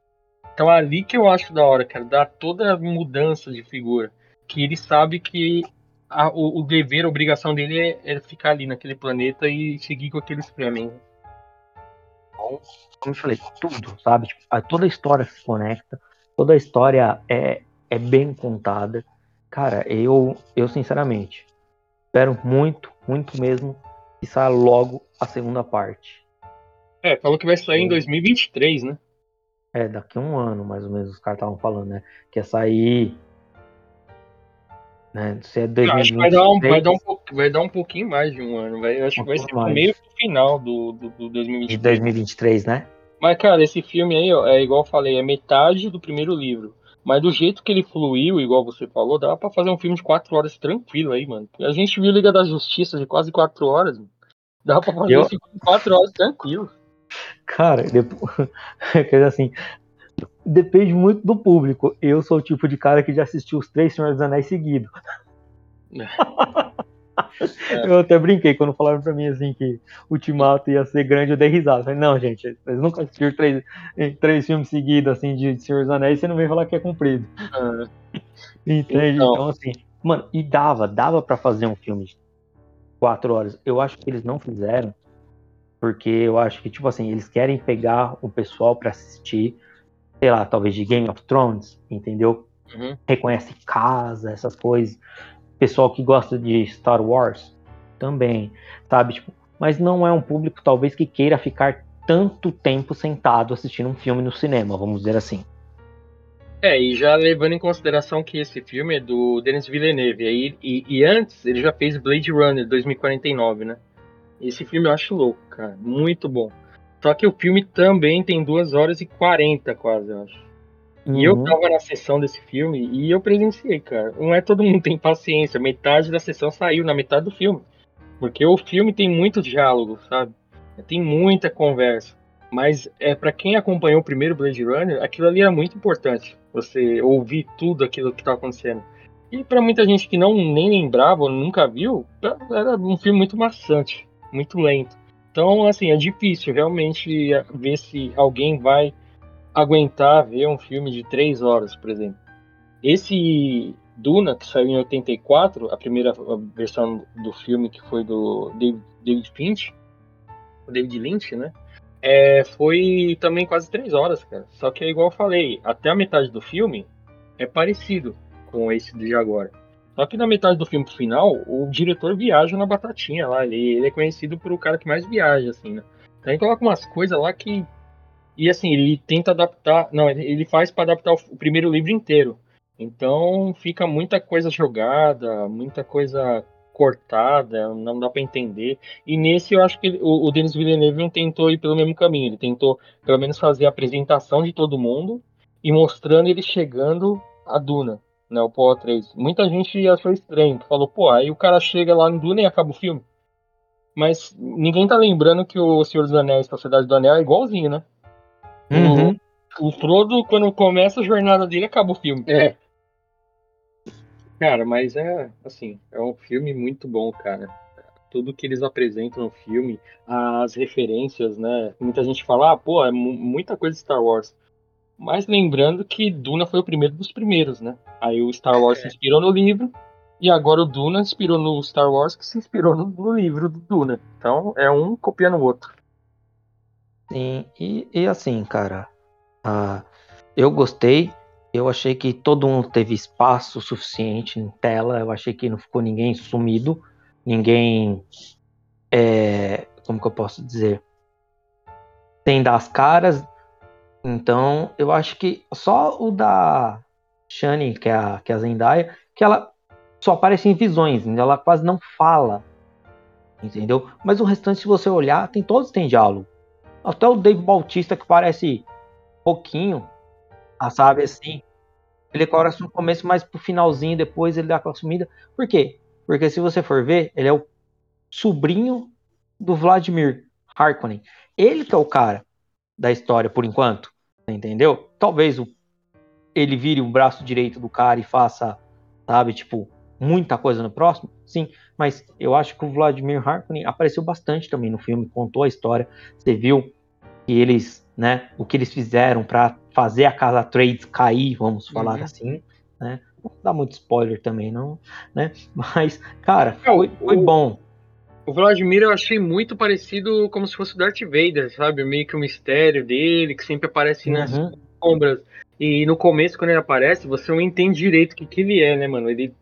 Então é ali que eu acho da hora, cara, dá toda a mudança de figura. Que ele sabe que a, o, o, dever, a obrigação dele é, é, ficar ali naquele planeta e seguir com aqueles prêmios. Então, como eu falei, tudo, sabe? Tipo, toda a história se conecta, toda a história é, é bem contada. Cara, eu, eu sinceramente espero muito, muito mesmo que saia logo a segunda parte. É, falou que vai sair em 2023, né? É, daqui a um ano, mais ou menos, os caras estavam falando, né? Que ia sair. Né? Se é 2023, vai, dar um, vai, dar um, vai dar um pouquinho mais de um ano. Vai, acho um que vai ser mais. meio pro final do, do, do 2023. De 2023, né? Mas, cara, esse filme aí, ó, é igual eu falei, é metade do primeiro livro. Mas do jeito que ele fluiu, igual você falou, dá para fazer um filme de 4 horas tranquilo aí, mano. A gente viu Liga da Justiça de quase 4 horas, mano. Dá pra fazer eu... um filme de 4 horas tranquilo. Cara, depois, assim, depende muito do público. Eu sou o tipo de cara que já assistiu os três Senhores dos Anéis seguidos. É. Eu até brinquei quando falaram pra mim assim que o Ultimato ia ser grande, eu dei risada. Falei, não, gente, vocês nunca assistiram três, três filmes seguidos assim de Senhor dos Anéis, você não vem falar que é comprido. É. Entende? Então. então, assim, mano, e dava, dava para fazer um filme de quatro horas. Eu acho que eles não fizeram porque eu acho que, tipo assim, eles querem pegar o pessoal para assistir, sei lá, talvez de Game of Thrones, entendeu? Uhum. Reconhece casa, essas coisas. Pessoal que gosta de Star Wars também, sabe? Tipo, mas não é um público, talvez, que queira ficar tanto tempo sentado assistindo um filme no cinema, vamos dizer assim. É, e já levando em consideração que esse filme é do Denis Villeneuve, e, e, e antes ele já fez Blade Runner 2049, né? Esse filme eu acho louco, cara. Muito bom. Só que o filme também tem 2 horas e 40 quase, eu acho. Uhum. E eu uhum. tava na sessão desse filme e eu presenciei, cara. Não é todo mundo tem paciência. Metade da sessão saiu na metade do filme. Porque o filme tem muito diálogo, sabe? Tem muita conversa. Mas é para quem acompanhou o primeiro Blade Runner, aquilo ali era muito importante. Você ouvir tudo aquilo que tá acontecendo. E para muita gente que não nem lembrava ou nunca viu, era um filme muito maçante muito lento. Então, assim, é difícil realmente ver se alguém vai aguentar ver um filme de três horas, por exemplo. Esse Duna, que saiu em 84, a primeira versão do filme que foi do David, Finch, David Lynch, né? É, foi também quase três horas, cara. Só que é igual eu falei, até a metade do filme é parecido com esse de agora. Só que na metade do filme pro final, o diretor viaja na batatinha lá. Ele, ele é conhecido por o cara que mais viaja, assim, né? Então ele coloca umas coisas lá que. E assim, ele tenta adaptar. Não, ele faz para adaptar o, primeiro livro inteiro. Então fica muita coisa jogada, muita coisa cortada, não dá para entender. E nesse eu acho que ele, o, o Denis Villeneuve não tentou ir pelo mesmo caminho. Ele tentou, pelo menos, fazer a apresentação de todo mundo e mostrando ele chegando a Duna né, o Paul 3. Muita gente achou estranho, falou, pô, aí o cara chega lá no Duna e acaba o filme. Mas ninguém tá lembrando que o Senhor dos Anéis, Sociedade do Anel, é igualzinho, né? Uhum. O, o Frodo, quando começa a jornada dele, acaba o filme. É. Cara, mas é, assim, é um filme muito bom, cara. Tudo que eles apresentam no filme, as referências, né? Muita gente fala, ah, pô, é muita coisa de Star Wars. Mas lembrando que Duna foi o primeiro dos primeiros, né? Aí o Star Wars é. se inspirou no livro, e agora o Duna se inspirou no Star Wars, que se inspirou no, no livro do Duna. Então é um copiando o outro. Sim, e, e assim, cara, uh, eu gostei. Eu achei que todo mundo teve espaço suficiente em tela. Eu achei que não ficou ninguém sumido, ninguém. É, como que eu posso dizer? Sem dar as caras, então, eu acho que só o da Shani, que é a, que é a Zendaya, que ela só aparece em visões, ela quase não fala. Entendeu? Mas o restante, se você olhar, tem todos têm diálogo. Até o Dave Bautista, que parece pouquinho, ah, sabe assim. Ele aparece no começo, mas pro finalzinho, depois ele dá aquela sumida. Por quê? Porque se você for ver, ele é o sobrinho do Vladimir Harkonnen. Ele que é o cara da história por enquanto, entendeu? Talvez o, ele vire o braço direito do cara e faça sabe? Tipo, muita coisa no próximo, sim, mas eu acho que o Vladimir Harkonnen apareceu bastante também no filme, contou a história, você viu que eles, né, o que eles fizeram para fazer a casa Trades cair, vamos falar uhum. assim, né? Não dá muito spoiler também, não, né? Mas, cara, é, foi, foi bom. O Vladimir eu achei muito parecido como se fosse o Darth Vader, sabe? Meio que o mistério dele, que sempre aparece nas uhum. sombras. E no começo, quando ele aparece, você não entende direito o que, que ele é, né, mano? Ele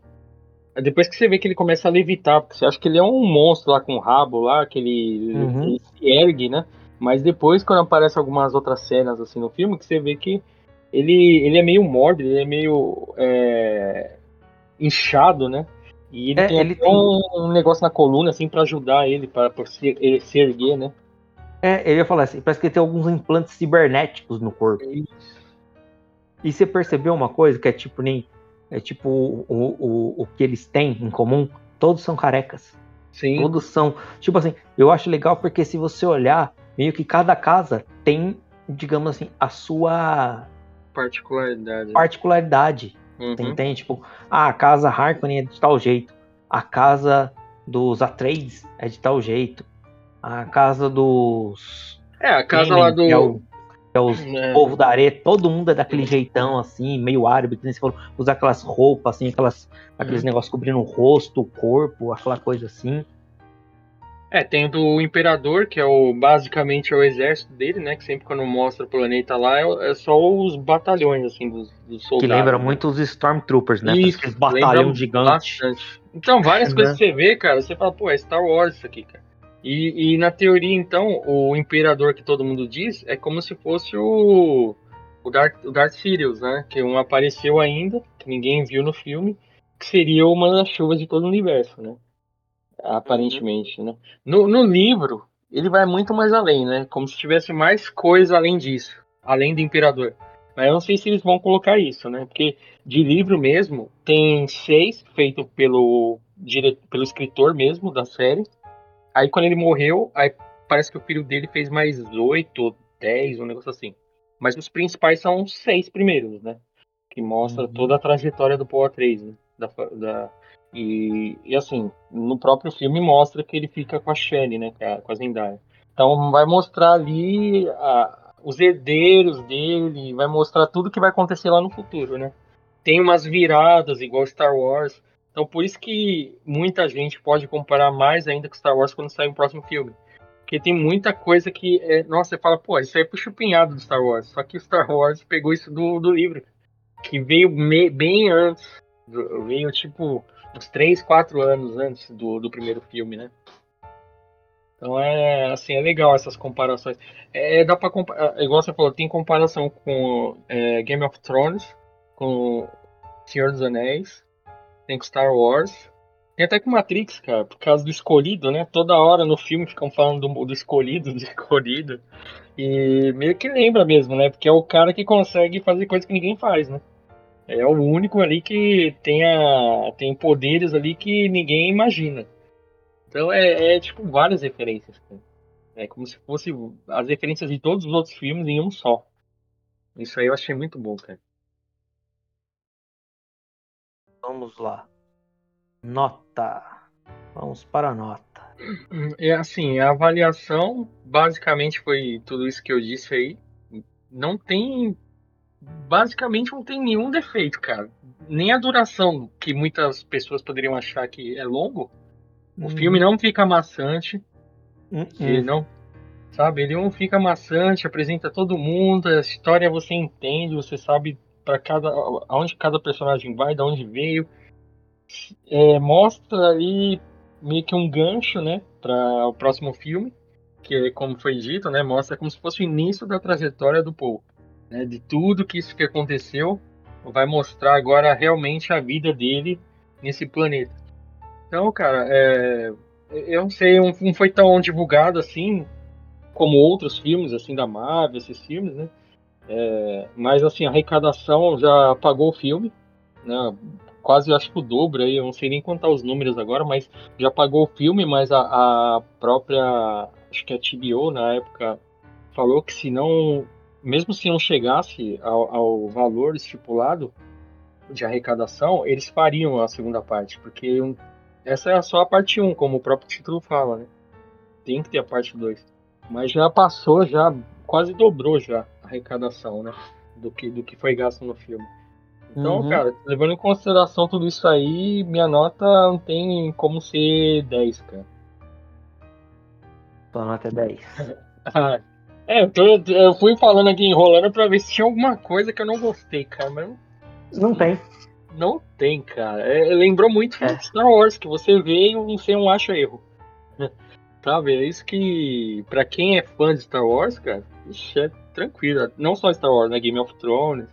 depois que você vê que ele começa a levitar, porque você acha que ele é um monstro lá com um rabo lá, que ele, uhum. ele se ergue, né? Mas depois, quando aparecem algumas outras cenas assim no filme, que você vê que ele, ele é meio mórbido, ele é meio é, inchado, né? E ele é, tem ele tem... Um, negócio na coluna, assim, para ajudar ele, para se, ele se erguer, né? É, eu ia falar assim, parece que ele tem alguns implantes cibernéticos no corpo. É e você percebeu uma coisa que é tipo nem é tipo o, o, o que eles têm em comum, todos são carecas. Sim. Todos são. Tipo assim, eu acho legal porque se você olhar, meio que cada casa tem, digamos assim, a sua particularidade. Particularidade. Uhum. Entende? Tipo, ah, a casa Harkonnen é de tal jeito. A casa dos Atreides é de tal jeito. A casa dos. É, a casa lá do. É o, é os é. povo da areia, todo mundo é daquele jeitão, assim, meio árabe, que nem você falou, usa aquelas roupas, assim, aquelas, aqueles uhum. negócios cobrindo o rosto, o corpo, aquela coisa assim. É, tem o do Imperador, que é o basicamente é o exército dele, né? Que sempre quando mostra o planeta lá é, é só os batalhões, assim, dos, dos soldados. Que lembra né? muito os Stormtroopers, né? Isso, aqueles batalhão gigante. Então, várias coisas que você vê, cara, você fala, pô, é Star Wars isso aqui, cara. E, e, na teoria, então, o imperador que todo mundo diz é como se fosse o, o, Darth, o Darth Sirius, né? Que não apareceu ainda, que ninguém viu no filme, que seria uma das chuvas de todo o universo, né? Aparentemente, né? No, no livro, ele vai muito mais além, né? Como se tivesse mais coisa além disso, além do imperador. Mas eu não sei se eles vão colocar isso, né? Porque de livro mesmo, tem seis feito pelo, dire... pelo escritor mesmo da série Aí quando ele morreu, aí parece que o filho dele fez mais oito ou dez, um negócio assim. Mas os principais são os seis primeiros, né? Que mostra uhum. toda a trajetória do Power 3, né? Da, da, e, e assim, no próprio filme mostra que ele fica com a Shelley, né? Com a Zendaya. Então vai mostrar ali a, os herdeiros dele, vai mostrar tudo que vai acontecer lá no futuro, né? Tem umas viradas igual Star Wars. Então por isso que muita gente pode comparar mais ainda com Star Wars quando sair o próximo filme. Porque tem muita coisa que, é, nossa, você fala, pô, isso aí é pro chupinhado do Star Wars. Só que o Star Wars pegou isso do, do livro, que veio me, bem antes. Veio tipo uns 3, 4 anos antes do, do primeiro filme, né? Então é assim, é legal essas comparações. É, dá pra comparar, igual você falou, tem comparação com é, Game of Thrones, com Senhor dos Anéis, tem com Star Wars. Tem até com Matrix, cara, por causa do escolhido, né? Toda hora no filme ficam falando do, do escolhido, do escolhido. E meio que lembra mesmo, né? Porque é o cara que consegue fazer coisas que ninguém faz, né? É o único ali que tem, a, tem poderes ali que ninguém imagina. Então é, é tipo várias referências. Cara. É como se fosse as referências de todos os outros filmes em um só. Isso aí eu achei muito bom, cara. Vamos lá. Nota. Vamos para a nota. É assim, a avaliação basicamente foi tudo isso que eu disse aí. Não tem. Basicamente não tem nenhum defeito, cara. Nem a duração, que muitas pessoas poderiam achar que é longo. O uhum. filme não fica maçante. Uhum. Ele não. Sabe, ele não fica maçante, apresenta todo mundo, a história você entende, você sabe para cada aonde cada personagem vai, de onde veio. É, mostra ali meio que um gancho, né, para o próximo filme, que é como foi dito, né, mostra como se fosse o início da trajetória do Paul, né, de tudo que isso que aconteceu, vai mostrar agora realmente a vida dele nesse planeta. Então, cara, é, eu não sei, não foi tão divulgado assim como outros filmes assim da Marvel, esses filmes, né? É, mas assim, a arrecadação já pagou o filme, né? Quase acho que o dobro aí, eu não sei nem contar os números agora, mas já pagou o filme, mas a, a própria, acho que a TBO na época falou que se não, mesmo se não chegasse ao, ao valor estipulado, de arrecadação, eles fariam a segunda parte, porque um, essa é só a parte 1, como o próprio título fala, né? Tem que ter a parte 2. Mas já passou, já quase dobrou já a arrecadação, né? Do que, do que foi gasto no filme. Então, uhum. cara, levando em consideração tudo isso aí, minha nota não tem como ser 10, cara. Tua nota é 10. é, eu, tô, eu, fui falando aqui enrolando pra ver se tinha alguma coisa que eu não gostei, cara, mas não tem. Não tem, cara. É, lembrou muito é. Star Wars, que você vê e você não acha erro. Sabe? É isso que, pra quem é fã de Star Wars, cara, ixi, é tranquilo. Não só Star Wars, né? Game of Thrones.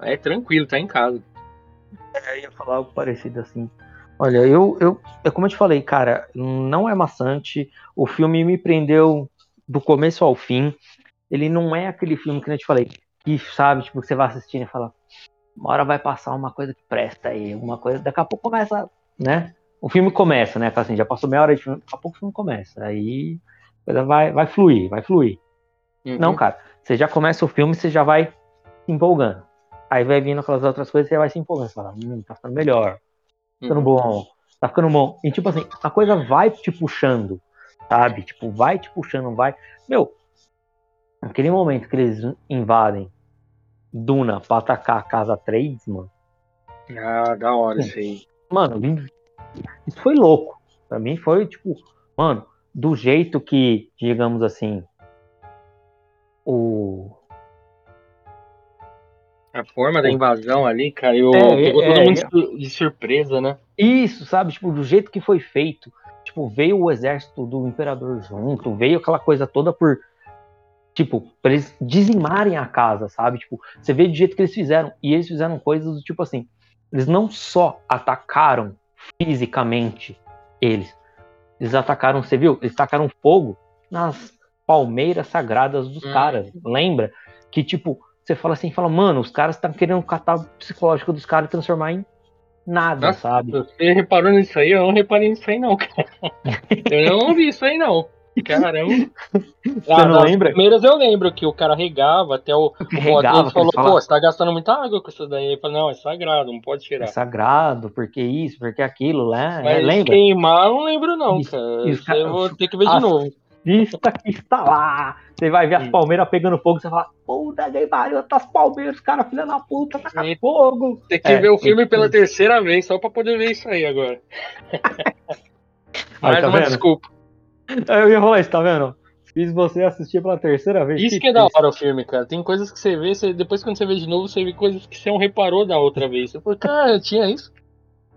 É tranquilo, tá em casa. É, eu ia falar algo parecido assim. Olha, eu, eu, é como eu te falei, cara, não é maçante. O filme me prendeu do começo ao fim. Ele não é aquele filme que eu te falei, que sabe, tipo, você vai assistindo e fala, uma hora vai passar uma coisa que presta aí, alguma coisa, daqui a pouco começa, né? O filme começa, né? Assim, já passou meia hora de filme, daqui a pouco o filme começa. Aí a coisa vai, vai fluir, vai fluir. Uhum. Não, cara, você já começa o filme, você já vai se empolgando. Aí vai vindo aquelas outras coisas, você vai se empolgando. Você fala, hum, tá ficando melhor, tá ficando uhum. bom, tá ficando bom. E tipo assim, a coisa vai te puxando, sabe? Tipo, vai te puxando, vai. Meu, aquele momento que eles invadem Duna pra atacar a casa Trades, mano. Ah, da hora isso aí. Mano, isso foi louco. Pra mim foi tipo, mano, do jeito que, digamos assim, o. A forma da invasão ali, cara, eu, é, pegou é, todo é, mundo de surpresa, né? Isso, sabe? Tipo, do jeito que foi feito. Tipo, veio o exército do imperador junto, veio aquela coisa toda por Tipo, pra eles dizimarem a casa, sabe? Tipo, você vê do jeito que eles fizeram. E eles fizeram coisas do tipo assim. Eles não só atacaram fisicamente eles. Eles atacaram, você viu? Eles tacaram fogo nas palmeiras sagradas dos hum. caras. Lembra? Que tipo, você fala assim, fala, mano, os caras estão querendo catar o psicológico dos caras e transformar em nada, Nossa, sabe? Você reparou nisso aí? Eu não reparei nisso aí, não, cara. eu não vi isso aí, não. Caramba. Você ah, não lembra? primeiras eu lembro que o cara regava, até o, o falou, pô, você tá gastando muita água com isso daí. Ele falou, não, é sagrado, não pode tirar. É sagrado, porque isso, porque aquilo, né? Mas é, lembra? queimar, eu não lembro não, isso, cara. Isso, cara, eu vou ter que ver de novo. Vista que está lá. Você vai ver as palmeiras pegando fogo, você fala, puta que pariu, tá as palmeiras, cara, filha da puta, tá com fogo. Tem que é, ver o filme pela terceira vez, só pra poder ver isso aí agora. Mais tá uma vendo? desculpa. Eu ia falar isso, tá vendo? Fiz você assistir pela terceira vez. Isso que, que é da hora o filme, cara. Tem coisas que você vê, você, depois quando você vê de novo, você vê coisas que você não reparou da outra vez. Você falou, cara, tinha isso?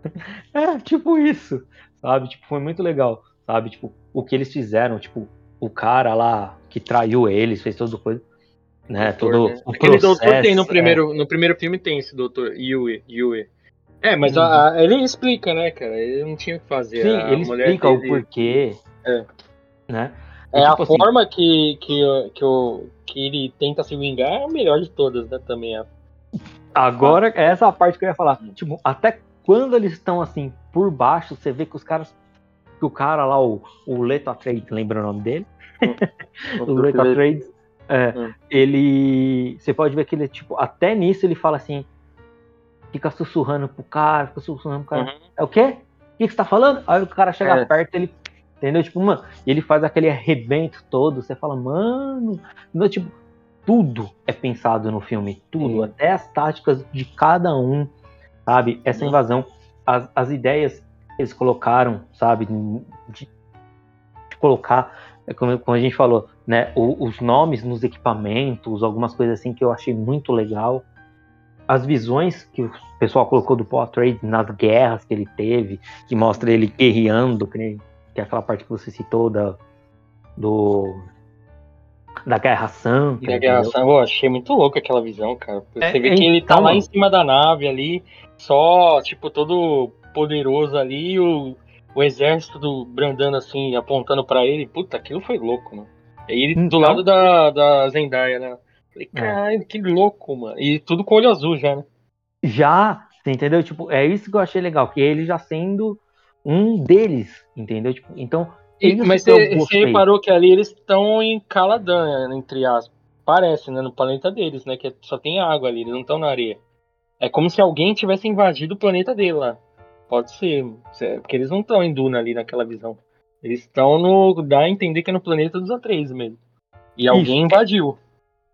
É, tipo isso. Sabe? Tipo, foi muito legal. Sabe? Tipo, o que eles fizeram, tipo, o cara lá que traiu eles, fez toda coisa. Né? Doutor, todo né? o Aquele processo, doutor tem no primeiro, é. no primeiro filme tem esse doutor Yui, Yui. É, mas uhum. a, a, ele explica, né, cara? Ele não tinha o que fazer. Sim, ele explica o porquê. É. Né? É, tipo a assim, forma que, que, que, o, que ele tenta se vingar é a melhor de todas, né? Também. É. Agora, essa é a parte que eu ia falar. Tipo, até quando eles estão assim, por baixo, você vê que os caras. Que o cara lá, o, o Leto Trade, lembra o nome dele? Hum. o Leto Trade. É, hum. Ele. Você pode ver que ele, tipo, até nisso ele fala assim. Fica sussurrando pro cara, fica sussurrando pro cara. Uhum. É o quê? O que, que você tá falando? Aí o cara chega é. perto, ele Entendeu? Tipo, mano, ele faz aquele arrebento todo, você fala, mano, não, tipo, tudo é pensado no filme, tudo, até as táticas de cada um, sabe? Essa invasão, as, as ideias eles colocaram, sabe? De, de colocar, é como, como, a gente falou, né? O, os nomes nos equipamentos, algumas coisas assim que eu achei muito legal. As visões que o pessoal colocou do Paul Trade nas guerras que ele teve, que mostra ele guerreando, que nem que é aquela parte que você citou da, do, da Guerra Santa. Da Guerra Santa, eu achei muito louco aquela visão, cara. Você é, vê que ele tá então, lá em cima da nave ali, só, tipo, todo poderoso ali, o, o exército do Brandando assim, apontando para ele. Puta, aquilo foi louco, mano. E ele então, do lado da, da Zendaya, né? Falei, é. caralho, é. que louco, mano. E tudo com olho azul já, né? Já, você entendeu? Tipo, é isso que eu achei legal, que ele já sendo um deles, entendeu? Tipo, então. E, mas você, reparou que ali eles estão em Caladan, entre aspas. Parece, né? No planeta deles, né? Que só tem água ali, eles não estão na areia. É como se alguém tivesse invadido o planeta dele lá. Pode ser, porque eles não estão em Duna ali naquela visão. Eles estão no. dá a entender que é no planeta dos Atreides mesmo. E isso. alguém invadiu.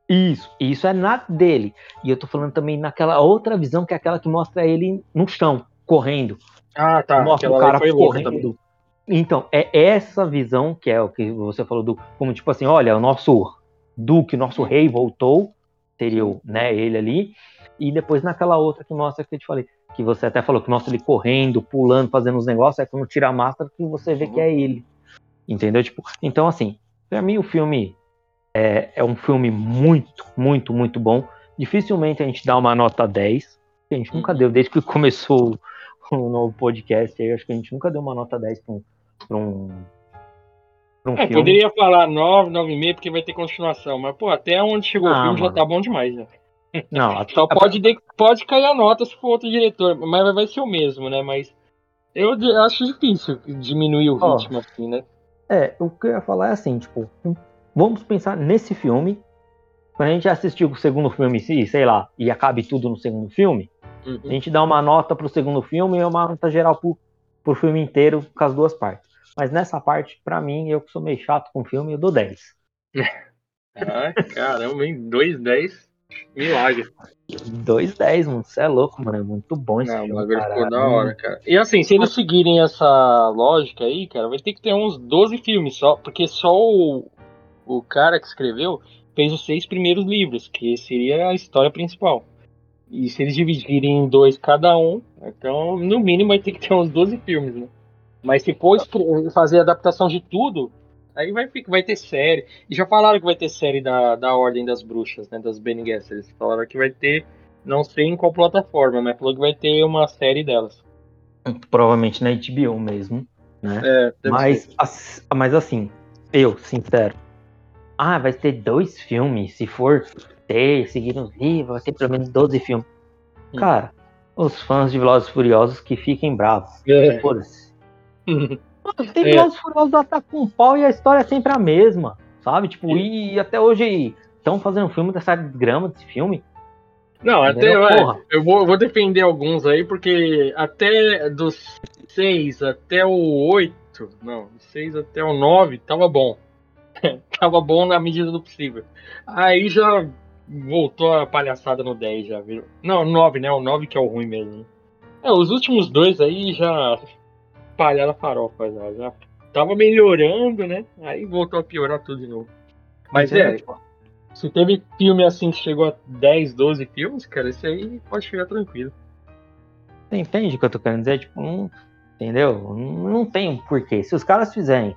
Isso, isso é na dele. E eu tô falando também naquela outra visão, que é aquela que mostra ele no chão, correndo. Ah, tá. Mostra aquela o cara correndo. Então, é essa visão que é o que você falou do. Como tipo assim, olha, o nosso Duque, nosso rei voltou, seria o, né, ele ali. E depois naquela outra que mostra que eu te falei, que você até falou que mostra ele correndo, pulando, fazendo os negócios, é quando tira a máscara que você vê que é ele. Entendeu? Tipo, então assim, para mim o filme é, é, um filme muito, muito, muito bom. Dificilmente a gente dá uma nota 10. A gente nunca uhum. deu, desde que começou o novo podcast aí, acho que a gente nunca deu uma nota 10 para um, pra um, um é. Poderia falar 9, 9,5, porque vai ter continuação, mas pô, até onde chegou ah, o filme mano. já tá bom demais, né? Não, só pode, de, pode cair a nota se for outro diretor, mas vai ser o mesmo, né? Mas eu acho difícil diminuir o ritmo, oh, assim, né? É, o que eu ia falar é assim, tipo, vamos pensar nesse filme. Quando a gente assistiu o segundo filme, sei lá, e acabe tudo no segundo filme, uhum. a gente dá uma nota pro segundo filme e uma nota geral pro, pro filme inteiro, com as duas partes. Mas nessa parte, para mim, eu que sou meio chato com o filme, eu dou 10. ah, caramba, hein? 2, 10. Milagre. 2,10, mano. Você é louco, mano. É muito bom esse Não, mas ficou da hora, cara. E assim, se eles seguirem essa lógica aí, cara, vai ter que ter uns 12 filmes só, porque só o, o cara que escreveu fez os seis primeiros livros, que seria a história principal. E se eles dividirem em dois cada um, então no mínimo vai ter que ter uns 12 filmes, né? Mas se for fazer adaptação de tudo, Aí vai, vai ter série. E já falaram que vai ter série da, da Ordem das Bruxas, né? Das Bene Gesserit. Falaram que vai ter, não sei em qual plataforma, mas falou que vai ter uma série delas. Provavelmente na HBO mesmo, né? É, mas, as, mas assim, eu, sincero. Ah, vai ter dois filmes. Se for ter, seguir os livros, vai ter pelo menos 12 filmes. Hum. Cara, os fãs de Velozes Furiosos que fiquem bravos. É. Foda-se. Tem Velozes é. Furiosos ataca com um pau e a história é sempre a mesma, sabe? Tipo, e, e até hoje estão fazendo um filme dessa grama desse filme. Não, Entendeu? até é, eu vou, vou defender alguns aí, porque até dos 6 até o 8, não, 6 até o 9, tava bom. tava bom na medida do possível. Aí já voltou a palhaçada no 10, já viu? Não, 9, né? O 9 que é o ruim mesmo. É, os últimos dois aí já espalhar a farofa já. Já tava melhorando, né? Aí voltou a piorar tudo de novo. Mas é, é tipo, se teve filme assim que chegou a 10, 12 filmes, cara, isso aí pode chegar tranquilo. Você entende o que eu tô querendo dizer? Tipo, não, entendeu? Não tem um porquê. Se os caras fizerem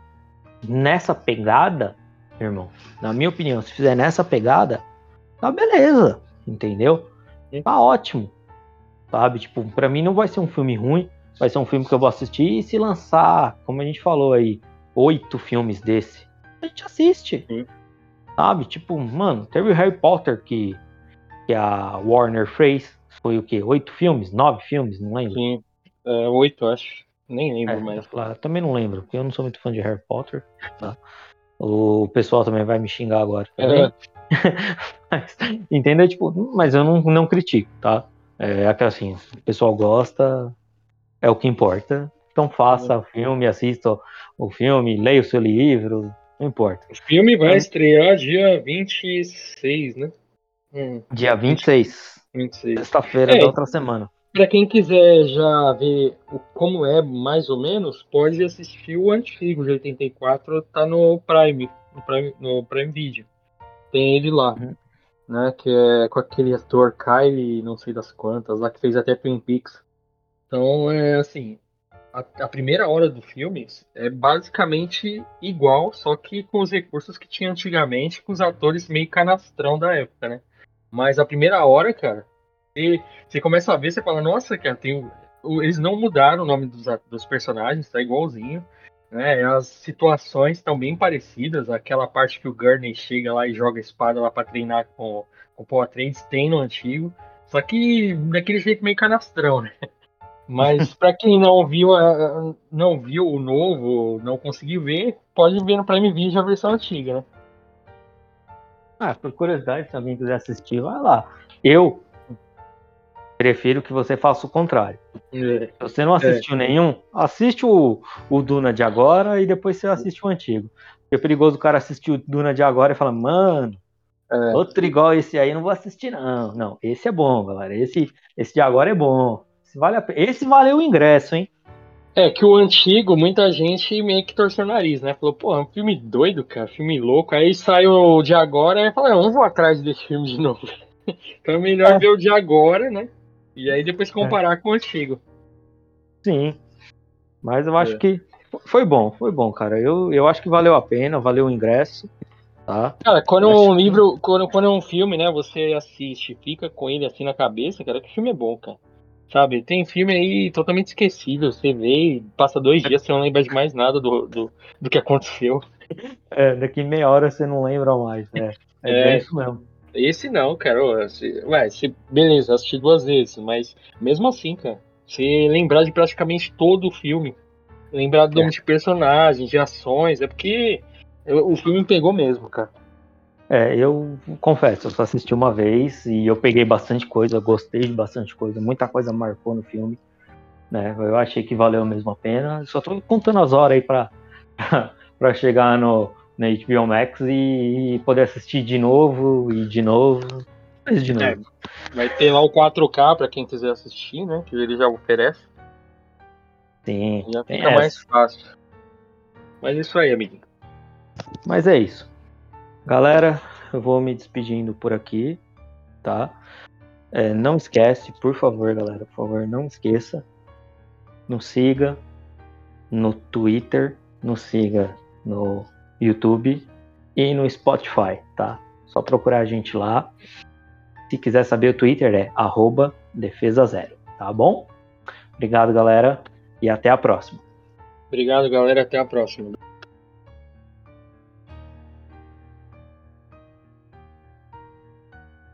nessa pegada, irmão, na minha opinião, se fizer nessa pegada, tá beleza, entendeu? Tá ótimo. Sabe? Tipo, pra mim não vai ser um filme ruim vai ser um filme que eu vou assistir e se lançar, como a gente falou aí, oito filmes desse, a gente assiste. Sim. Sabe? Tipo, mano, teve o Harry Potter que, que a Warner fez. Foi o quê? Oito filmes? Nove filmes? Não lembro. Sim, é, oito, acho. Nem lembro é, mais. Eu também não lembro, porque eu não sou muito fã de Harry Potter. Tá? O pessoal também vai me xingar agora. É. mas, entendeu? Tipo, mas eu não, não critico, tá? É aquela assim, o pessoal gosta, é o que importa. Então faça o filme, assista o filme, leia o seu livro, não importa. O filme vai é. estrear dia 26, né? Hum. Dia 26. 26. Sexta-feira é, da outra semana. Para quem quiser já ver como é mais ou menos, pode assistir o antigo de 84, tá no Prime, no Prime, no Prime Video. Tem ele lá. Uhum. Né, que é com aquele ator Kylie, não sei das quantas, lá que fez até Twin Peaks. Então, é assim, a, a, primeira hora do filme é basicamente igual, só que com os recursos que tinha antigamente, com os atores meio canastrão da época, né? Mas a primeira hora, cara, você, você começa a ver, você fala, nossa, cara, tem, eles não mudaram o nome dos, dos personagens, tá igualzinho. Né? As situações estão bem parecidas. Aquela parte que o Gurney chega lá e joga a espada lá pra treinar com, com o Paul Atreides tem no antigo. Só que daquele jeito meio canastrão, né? Mas para quem não viu, não viu o novo, não conseguiu ver, pode ver no Prime Video a versão antiga, né? Ah, por curiosidade, se alguém quiser assistir, vai lá. Eu, Prefiro que você faça o contrário. É. Se você não assistiu é. nenhum, assiste o, o Duna de agora e depois você assiste o antigo. Porque é perigoso o cara assistir o Duna de agora e falar, mano, é. outro igual esse aí não vou assistir, não. Não, esse é bom, galera. Esse, esse de agora é bom. Esse, vale a, esse valeu o ingresso, hein? É, que o antigo, muita gente meio que torceu o nariz, né? Falou, pô, é um filme doido, cara, filme louco. Aí saiu o de agora e falou, eu não vou atrás desse filme de novo. então é melhor é. ver o de agora, né? E aí depois comparar é. com o antigo. Sim. Mas eu acho é. que foi bom, foi bom, cara. Eu, eu acho que valeu a pena, valeu o ingresso. Tá? Cara, quando um livro, quando, quando é um filme, né, você assiste, fica com ele assim na cabeça, cara, que o filme é bom, cara. Sabe, tem filme aí totalmente esquecível. Você vê e passa dois dias, você não lembra de mais nada do, do, do que aconteceu. É, daqui meia hora você não lembra mais, né? É, é isso mesmo. Esse não, cara. Ué, você, beleza, assisti duas vezes, mas mesmo assim, cara, você lembrar de praticamente todo o filme, lembrar do é. nome de personagens, de ações, é porque o filme pegou mesmo, cara. É, eu confesso, eu só assisti uma vez e eu peguei bastante coisa, gostei de bastante coisa, muita coisa marcou no filme, né? Eu achei que valeu mesmo a pena. Só tô contando as horas aí pra, pra chegar no, na HBO Max e, e, poder assistir de novo e de novo. Mas de novo. É, vai ter lá o 4K pra quem quiser assistir, né? Que ele já oferece. Sim. Já fica mais fácil. Mas isso aí, amigo. Mas é isso. Galera, eu vou me despedindo por aqui, tá? É, não esquece, por favor, galera, por favor, não esqueça. Nos siga no Twitter, nos siga no YouTube e no Spotify, tá? Só procurar a gente lá. Se quiser saber o Twitter é arroba defesa zero, tá bom? Obrigado, galera, e até a próxima. Obrigado, galera, até a próxima.